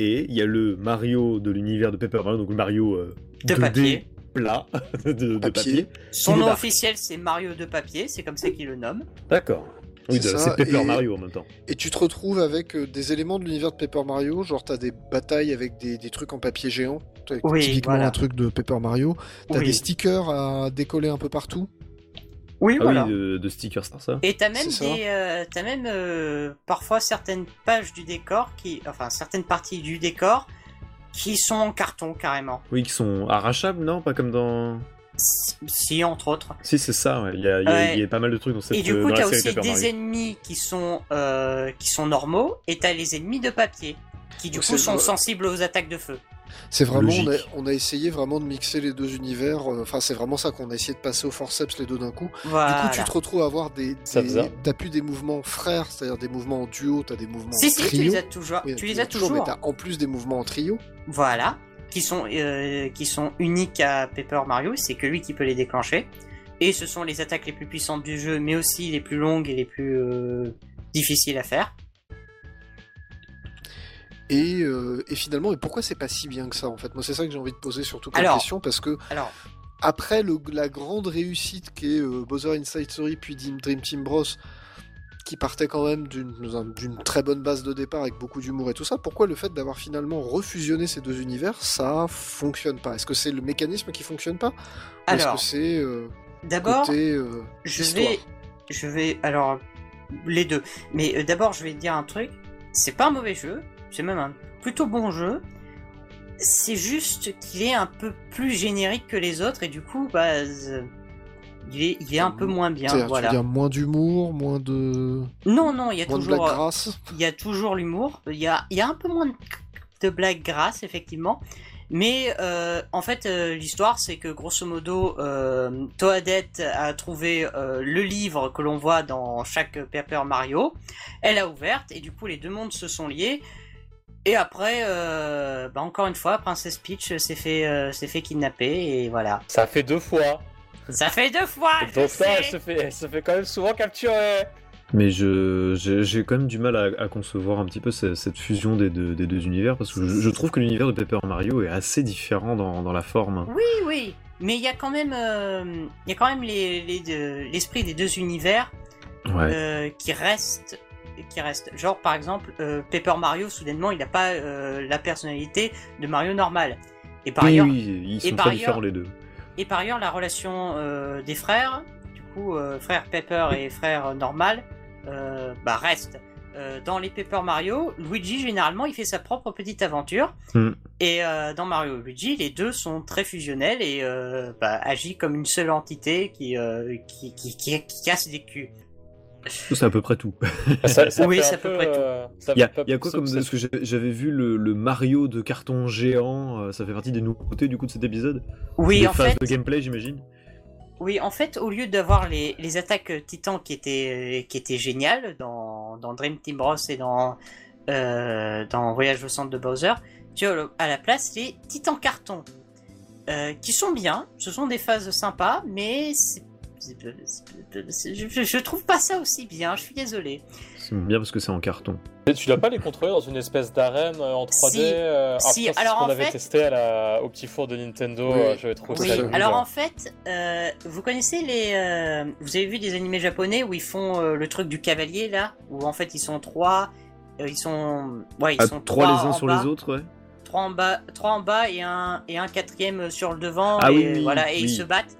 et il y a le Mario de l'univers de Paper Mario, donc le Mario euh, de 2D papier. plat de, de Papier. papier. Son nom officiel, c'est Mario de papier. C'est comme ça qu'il le nomme. D'accord. Oui, C'est de- ça, c'est Paper et- Mario en même temps. Et tu te retrouves avec euh, des éléments de l'univers de Paper Mario, genre t'as des batailles avec des, des trucs en papier géant, Oui, typiquement voilà. un truc de Paper Mario. T'as Oui. des stickers à décoller un peu partout. Oui, Ah voilà. oui, de, de stickers, c'est ça. Et t'as même des, euh, t'as même euh, parfois certaines pages du décor qui, enfin certaines parties du décor qui sont en carton carrément. Oui, qui sont arrachables, non? Pas comme dans. Si- entre autres. Si, c'est ça, ouais. il, y a, il, y a, Ouais. il y a pas mal de trucs dans cette Et du euh, coup, t'as aussi Paper des Mario. ennemis qui sont euh, qui sont normaux et t'as les ennemis de papier qui du Donc coup sont sensibles aux attaques de feu. C'est vraiment, on a, Logique. on a essayé vraiment de mixer les deux univers. euh, Enfin, c'est vraiment ça qu'on a essayé de passer au forceps les deux d'un coup. Voilà. Du coup, tu te retrouves à avoir des, des t'as plus des mouvements frères, c'est-à-dire des mouvements en duo, t'as des mouvements Si en si, tu trio. les as toujours. Oui, tu les as toujours. mais t'as en plus des mouvements en trio. Voilà, qui sont euh, qui sont uniques à Paper Mario. C'est que lui qui peut les déclencher. Et ce sont les attaques les plus puissantes du jeu, mais aussi les plus longues et les plus euh, difficiles à faire. Et, euh, et finalement, et pourquoi c'est pas si bien que ça en fait? Moi, c'est ça que j'ai envie de poser surtout comme Alors. question parce que Alors, après le, la grande réussite qui est euh, Bowser Inside Story puis Dream Team Bros qui partait quand même d'une très bonne base de départ avec beaucoup d'humour et tout ça, pourquoi le fait d'avoir finalement refusionné ces deux univers, ça fonctionne pas? Est-ce que c'est le mécanisme qui fonctionne pas? Est-ce alors que c'est euh, d'abord, euh, je vais, je vais, alors les deux. Mais euh, d'abord, je vais te dire un truc. C'est pas un mauvais jeu. C'est même un plutôt bon jeu. C'est juste qu'il est un peu plus générique que les autres et du coup, bah, il est, il est un peu moins bien. Tu Voilà. veux dire moins d'humour, moins de Non, non, il y a moins de blagues toujours. grasses il y a toujours l'humour. Il y a, il y a un peu moins de, de blagues grasses, effectivement. Mais euh, en fait, euh, l'histoire, c'est que grosso modo, euh, Toadette a trouvé euh, le livre que l'on voit dans chaque Paper Mario. Elle a ouverte et du coup, les deux mondes se sont liés. Et après, euh, bah, encore une fois, Princess Peach s'est fait, euh, s'est fait kidnapper et voilà. Ça fait deux fois. Ça fait deux fois. Donc ça, elle se, fait, elle se fait quand même souvent capturer. Mais je, j'ai j'ai quand même du mal à, à concevoir un petit peu ce- cette, fusion des deux, des deux univers parce que je, je trouve que l'univers de Paper Mario est assez différent dans, dans la forme. Oui, oui, mais il y a quand même, euh, il y a quand même les- les deux- l'esprit des deux univers Ouais. euh, qui reste qui reste genre par exemple euh, Paper Mario soudainement il n'a pas euh, la personnalité de Mario normal et par oui, ailleurs oui, ils sont par très ailleurs- différents les deux. Et par ailleurs la relation euh, des frères du coup euh, frère Pepper et frère normal euh, bah reste dans les Paper Mario. Luigi généralement il fait sa propre petite aventure. Hmm. et dans Mario et Luigi les deux sont très fusionnels et bah, agit comme une seule entité qui, qui, qui, qui, qui casse des culs C'est à peu près tout. Ça, ça Oui, c'est à peu peu, près tout. euh, Il y y a quoi comme ça- parce que j'avais vu le, le Mario de carton géant, euh, ça fait partie des nouveautés du coup de cet épisode. oui des en phases fait de gameplay, j'imagine. Oui, en fait, au lieu d'avoir les, les attaques titans qui étaient, qui étaient géniales dans, dans Dream Team Bros et dans, euh, dans Voyage au centre de Bowser, tu as à la place les titans cartons. euh, qui sont bien, ce sont des phases sympas, mais c'est- je, je trouve pas ça aussi bien, je suis désolé. C'est bien parce que c'est en carton. Et tu dois pas les contrôler dans une espèce d'arène euh, en 3D Si. euh, Si, après, alors ce qu'on en avait fait- testé à la... au petit four de Nintendo, Oui. euh, j'avais trouvé Oui, ça cool. alors en fait, euh, vous connaissez les. euh, vous avez vu des animés japonais où ils font euh, le truc du cavalier là Où en fait ils sont trois. euh, ils sont. Ouais, ils Ah, sont trois les uns en sur bas, les autres, ouais. Trois en bas, trois en bas et un, et un quatrième sur le devant. Ah et oui, oui, voilà, et ils oui. se battent.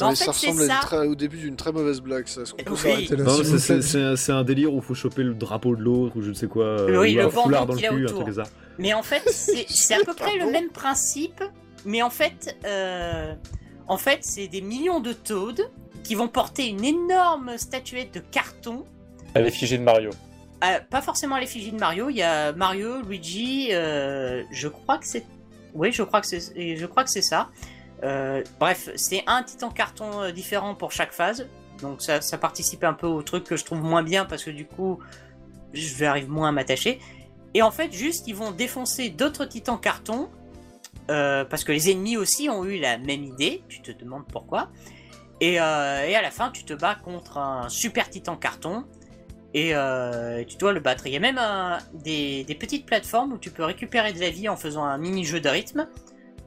Non, en mais fait, ça c'est ressemble à ça. très- au début d'une très mauvaise blague, ça. Est-ce qu'on peut Oui. s'arrêter là Non, c'est- un, délire où il faut choper le drapeau de l'autre ou je ne sais quoi. euh, Oui, ou le foulard dans le cul, un truc comme ça. Mais en fait, c'est à peu près le même principe. Mais en fait, euh, en fait, c'est des millions de Toads qui vont porter une énorme statuette de carton À l'effigie de Mario. Euh, pas forcément l'effigie de Mario, il y a Mario, Luigi, euh, je crois que c'est... Oui, je crois que c'est je crois que c'est ça. Euh, bref, c'est un titan carton euh, différent pour chaque phase. Donc ça, ça participe un peu au truc que je trouve moins bien parce que du coup, je vais arriver moins à m'attacher. Et en fait, juste, ils vont défoncer d'autres titans carton. euh, parce que les ennemis aussi ont eu la même idée. Tu te demandes pourquoi. Et, à la fin, tu te bats contre un super titan carton et tu dois le battre. Il y a même des, des petites plateformes où tu peux récupérer de la vie en faisant un mini-jeu de rythme,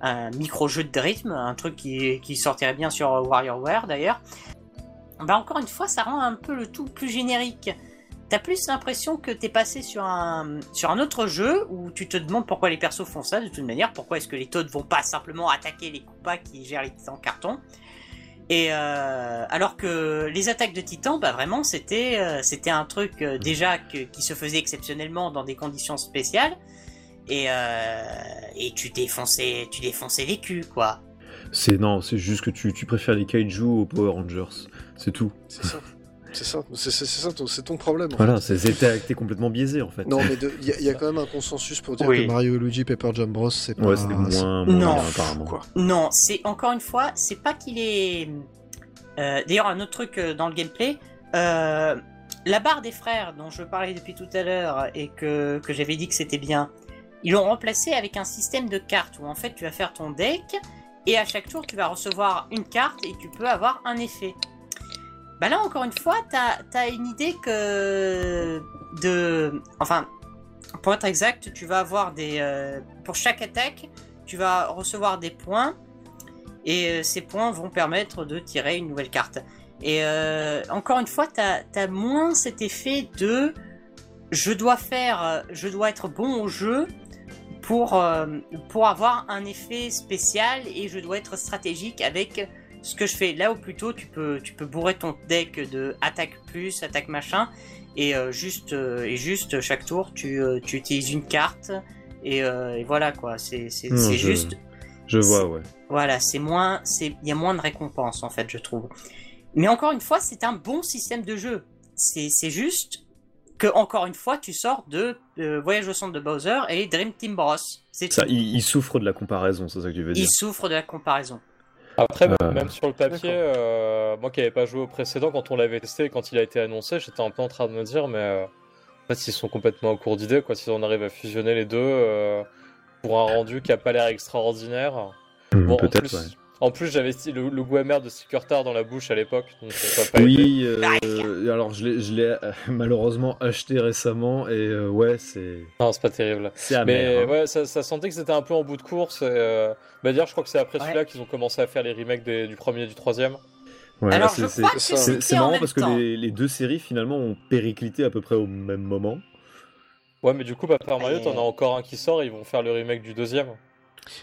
un micro-jeu de rythme, un truc qui, qui sortirait bien sur WarioWare d'ailleurs. Bah encore une fois, ça rend un peu le tout plus générique. T'as plus l'impression que t'es passé sur un, sur un autre jeu où tu te demandes pourquoi les persos font ça de toute manière, pourquoi est-ce que les Toads vont pas simplement attaquer les Koopas qui gèrent les titans carton. Et euh, alors que les attaques de titans, bah vraiment, c'était euh, un truc euh, déjà qui se faisait exceptionnellement dans des conditions spéciales. Et, euh, et tu défonçais tu défonçais les culs quoi. C'est non, c'est juste que tu, tu préfères les kaiju aux Power Rangers. C'est tout. C'est ça. C'est ça. C'est c'est- c'est ça, ton- c'est ton problème. en Voilà, c'est c'est- t'es t'es complètement biaisé en fait. Non, mais il y, a- y a quand même un consensus pour dire Oui. que Mario et Luigi Paper Jam Bros, c'est pas. Ouais, moins, Non. bien, apparemment. Quoi. Non, c'est encore une fois, c'est pas qu'il est. Euh, D'ailleurs, un autre truc euh, dans le gameplay, euh, la barre des frères dont je parlais depuis tout à l'heure et que, que j'avais dit que c'était bien, ils l'ont remplacé avec un système de cartes où en fait tu vas faire ton deck et à chaque tour tu vas recevoir une carte et tu peux avoir un effet. Bah là encore une fois, t'as as une idée que de, enfin, pour être exact, tu vas avoir des, euh, pour chaque attaque, tu vas recevoir des points et euh, ces points vont permettre de tirer une nouvelle carte. Et euh, encore une fois, t'as as moins cet effet de je dois faire, je dois être bon au jeu pour euh, pour avoir un effet spécial et je dois être stratégique avec ce que je fais. Là où plutôt tu peux tu peux bourrer ton deck de attaque plus, attaque machin et euh, juste euh, et juste chaque tour tu tu utilises une carte et, et voilà quoi. C'est je- juste Je vois, ouais. voilà, c'est moins, c'est, il y a moins de récompenses en fait, je trouve. Mais encore une fois, c'est un bon système de jeu. C'est juste que encore une fois, tu sors de euh, Voyage au centre de Bowser et Dream Team Bros. C'est Ça, il, il souffre de la comparaison, c'est ça que tu veux dire. Il souffre de la comparaison. Après, Euh, même sur le papier, euh, moi qui n'avais pas joué au précédent, quand on l'avait testé, quand il a été annoncé, j'étais un peu en train de me dire, mais euh, en fait, ils sont complètement au cours d'idée, quoi. S'ils en arrivent à fusionner les deux euh, pour un rendu qui a pas l'air extraordinaire. Hum, Bon, en Peut-être, plus, ouais. En plus, j'avais le, le goût amer de dans la bouche à l'époque, aidé. Oui, euh, alors je l'ai, euh, malheureusement acheté récemment et euh, ouais, c'est, Non, c'est pas terrible. c'est amer. Mais hein. ouais, ça, ça sentait que c'était un peu en bout de course. Et, euh... Bah, d'ailleurs, je crois que c'est après Ouais. celui-là qu'ils ont commencé à faire les remakes des- du premier et du troisième. Ouais, Alors, c'est, je c'est- crois que c'est- c'est- c'était c'est en marrant même parce que les, les deux séries finalement ont périclité à peu près au même moment. Ouais, mais du coup, Paper Mario, Et- t'en as encore un qui sort et ils vont faire le remake du deuxième.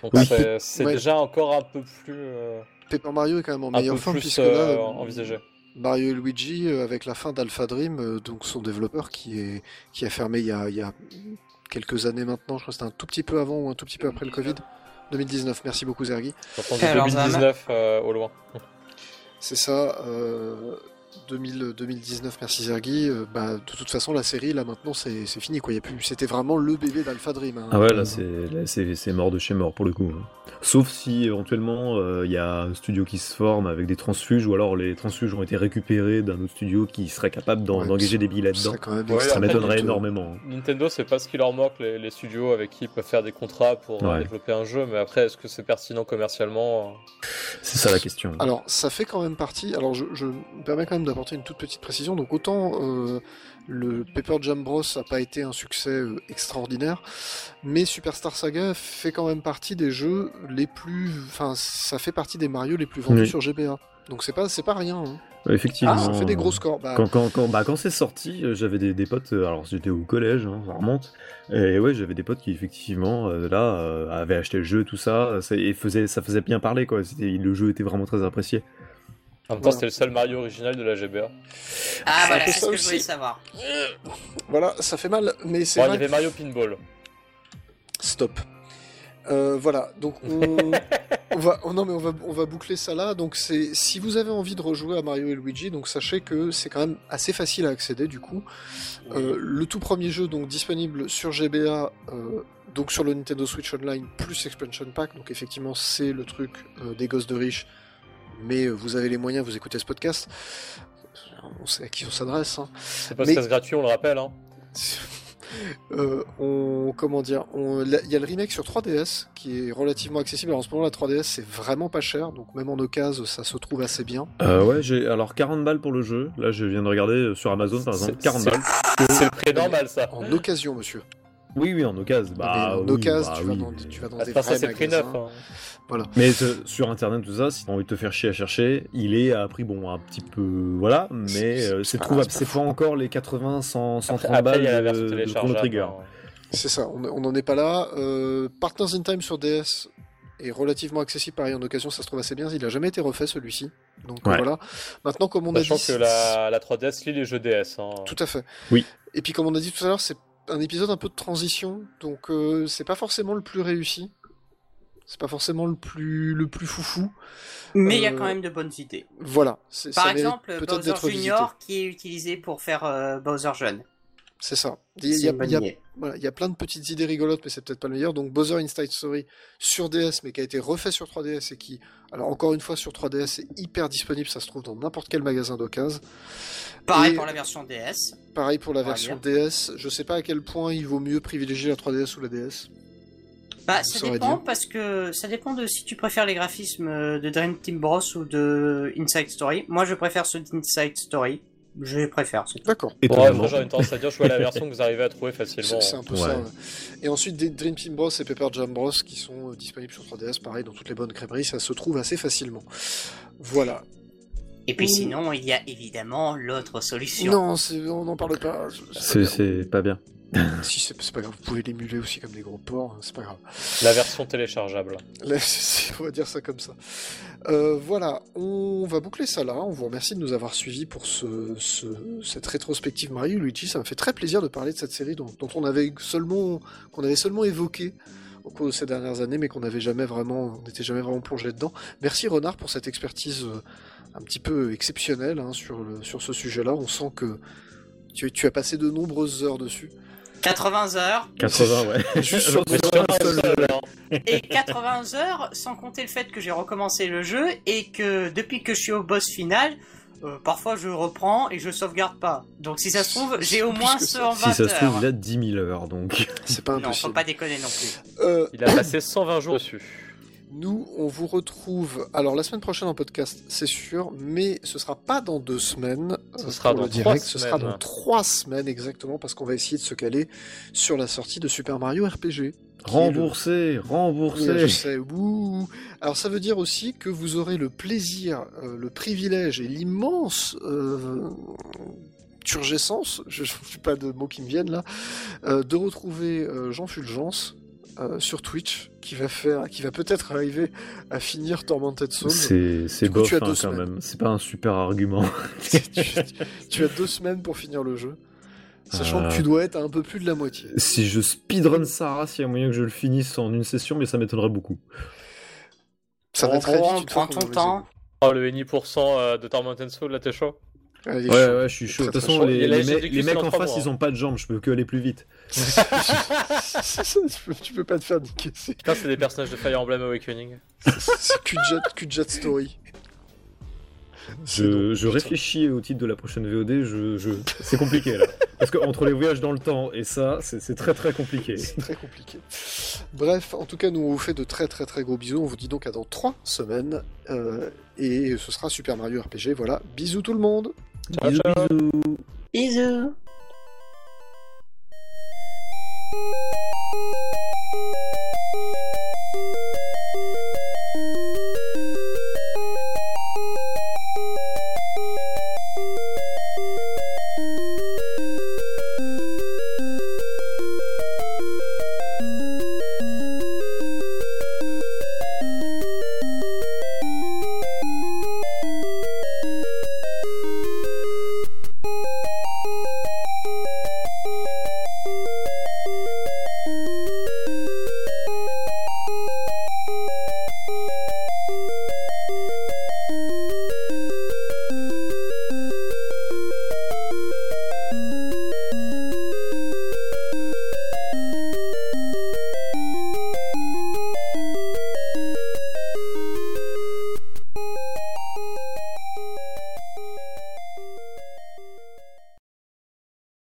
Donc Oui. c'est, Ouais. déjà encore un peu plus, euh, Paper Mario est quand même en un meilleure peu forme plus puisque euh, là, envisagé. Mario et Luigi, euh, avec la fin d'Alpha Dream, euh, donc son développeur qui, est, qui a fermé il y a, il y a quelques années maintenant, je crois que c'était un tout petit peu avant ou un tout petit peu après le Covid. 2019, merci beaucoup Zergi. J'entends du Alors, 2019 euh, au loin. C'est ça, euh, 2000, 2019, merci Zergi. Euh, bah, de toute façon, la série, là maintenant, c'est fini. quoi. Il y a plus, C'était vraiment le bébé d'Alpha Dream. hein. Ah ouais, là c'est, mort de chez mort pour le coup. hein. Sauf si éventuellement euh, il y a un studio qui se forme avec des transfuges ou alors les transfuges ont été récupérés d'un autre studio qui serait capable Ouais, d'engager des quand même Ouais, Ça m'étonnerait énormément. hein. Nintendo, c'est pas ce qui leur manque, les, les studios avec qui ils peuvent faire des contrats pour euh, Ouais. développer un jeu, mais après, est-ce que c'est pertinent commercialement euh, C'est ça la question. Alors, ça fait quand même partie. Alors, je, je me permets quand même d'apporter une toute petite précision. Donc, autant euh, le Paper Jam Bros n'a pas été un succès euh, extraordinaire, mais Superstar Saga fait quand même partie des jeux les plus. Enfin, ça fait partie des Mario les plus vendus Oui. sur GBA. Donc, c'est pas, c'est pas rien. hein. Effectivement. Ah, ça fait des gros scores. Bah, Quand, quand, quand, bah, quand c'est sorti, euh, j'avais des, des potes, alors j'étais au collège, hein, ça remonte, et ouais, j'avais des potes qui effectivement, euh, là, euh, avaient acheté le jeu, tout ça, ça- et faisait, ça faisait bien parler, quoi. Le jeu était vraiment très apprécié. En même temps, Voilà. c'était le seul Mario original de la GBA. Ah, voilà, c'est ça ce que je voulais aussi. savoir. Voilà, ça fait mal, mais c'est Bon, il y avait Mario Pinball. Stop. Euh, voilà, donc on, on va, oh non mais on va, on va boucler ça là. Donc c'est, si vous avez envie de rejouer à Mario et Luigi, donc sachez que c'est quand même assez facile à accéder du coup. Euh, le tout premier jeu donc disponible sur GBA, euh, donc sur le Nintendo Switch Online plus expansion pack. Donc effectivement c'est le truc euh, des gosses de riches, mais vous avez les moyens, vous écoutez ce podcast. On sait à qui on s'adresse. Hein. C'est pas Mais- gratuit, on le rappelle. Hein. Euh, on comment dire il y a le remake sur 3DS qui est relativement accessible Alors, en ce moment la 3DS c'est vraiment pas cher donc même en occasion ça se trouve assez bien Euh, ouais, j'ai, alors 40 balles pour le jeu, là je viens de regarder euh, sur Amazon par exemple, C'est- 40 c'est- balles. C'est le prix normal, ça. en occasion monsieur Oui, oui, en occasion. Bah, en oui, occasion bah tu, vas oui, dans, mais- tu vas dans Ah, des c'est pas ça, vrais c'est le prix neuf. hein. Mais euh, sur internet, tout ça, si t'as envie de te faire chier à chercher, il est à prix, bon, un petit peu. Voilà, mais C'est- euh, trouvable. c'est pas encore les 80, 100, 130 Après, après, balles il y a la de, de Chrono. Trigger. hein. c'est ça on n'en est pas là Euh, Partners in Time sur DS est relativement accessible pareil en occasion ça se trouve assez bien il a jamais été refait celui-ci donc Ouais. voilà maintenant comme on a Sachant dit que la, la 3DS lit les jeux DS. Hein. Tout à fait. Oui. Et puis comme on a dit tout à l'heure, c'est un épisode un peu de transition, donc euh, c'est pas forcément le plus réussi. C'est pas forcément le plus le plus foufou. Mais il y a Euh, quand même de bonnes idées. Voilà. Par ça exemple, Bowser visité. Junior qui est utilisé pour faire euh, Bowser jeune. C'est ça. Il y, a, il y voilà, il y a plein de petites idées rigolotes, mais c'est peut-être pas le meilleur. Donc Bowser Inside Story sur DS, mais qui a été refait sur 3DS et qui, alors encore une fois sur 3DS, c'est hyper disponible. Ça se trouve dans n'importe quel magasin d'occasion. Pareil Et- pour la version DS. Pareil pour la On version DS. Je sais pas à quel point il vaut mieux privilégier la 3DS ou la DS. Bah, ça dépend dire. parce que ça dépend de si tu préfères les graphismes euh, de Dream Team Bros ou de Inside Story. Moi, je préfère ceux d'Inside Story. Je les préfère. D'accord. Bon, j'aurais une tendance à dire, je vois la version que vous arrivez à trouver facilement. C'est c'est un peu Ouais. ça. ouais. Et ensuite, des Dream Team Bros et Paper Jam Bros qui sont euh, disponibles sur 3DS, pareil, dans toutes les bonnes crèmeries, ça se trouve assez facilement. Voilà. Et puis Ouh. sinon, il y a évidemment l'autre solution. Non, on n'en parle pas c'est pas bien. Si, c'est pas grave. Vous pouvez l'émuler aussi comme des gros porcs, hein, c'est pas grave. La version téléchargeable. Là, on va dire ça comme ça. Euh, voilà, on va boucler ça là. On vous remercie de nous avoir suivis pour ce, ce- cette rétrospective Mario Luigi. Ça me fait très plaisir de parler de cette série dont, dont on avait seulement qu'on avait seulement évoqué au cours de ces dernières années, mais qu'on n'avait jamais vraiment, n'était jamais vraiment plongé dedans. Merci Renard pour cette expertise euh, un petit peu exceptionnelle hein, sur le, sur ce sujet-là. On sent que tu, tu as passé de nombreuses heures dessus. 80 heures 80, ouais. Juste sur et 80 heures sans compter le fait que j'ai recommencé le jeu et que depuis que je suis au boss final, euh, parfois je reprends et je sauvegarde pas. Donc si ça se trouve, j'ai au moins que ça. 120 Si ça se trouve, heures. il a 10 000 heures, donc. C'est pas Non, faut impossible. pas déconner non plus. Euh, Il a passé 120 jours dessus. Nous, on vous retrouve. Alors, la semaine prochaine en podcast, c'est sûr, mais ce sera pas dans deux semaines. Ce euh, sera dans le direct. Ce sera semaines. dans trois semaines exactement, parce qu'on va essayer de se caler sur la sortie de Super Mario RPG. Remboursé, Oui, remboursé. je sais, ouh. Alors ça veut dire aussi que vous aurez le plaisir, euh, le privilège et l'immense euh, turgescence, je ne sais pas de mots qui me viennent là, euh, de retrouver Jean Fulgence euh, sur Twitch, qui va faire, qui va peut-être arriver à finir Tormented Souls. C'est c'est Du coup, bof tu as hein, deux quand semaines. même. C'est pas un super argument. tu, tu as deux semaines pour finir le jeu, sachant Euh. que tu dois être à un peu plus de la moitié. si je speedrun sa race, il y a moyen que je le finisse en une session, mais ça m'étonnerait beaucoup. Ça va très vite. prends ton temps. Oh, le NI% euh, de Tormented Soul, là, t'es chaud? Ouais, chaud. ouais, je suis chaud. De toute façon, les, les mecs- les en face, mois. ils ont pas de jambes, je peux que aller plus vite. tu, peux, tu peux pas te faire niquer. C'est Putain, c'est des personnages de Fire Emblem Awakening. c'est Kudjat, Kudjat Story. Je, je réfléchis au titre de la prochaine VOD, je, je... c'est compliqué là. Parce que entre les voyages dans le temps et ça, c'est très très compliqué. C'est très compliqué. Bref, en tout cas, nous on vous fait de très très très gros bisous. On vous dit donc à dans trois semaines. euh, et ce sera Super Mario RPG. Voilà. Bisous tout le monde. Ciao, bisous, ciao.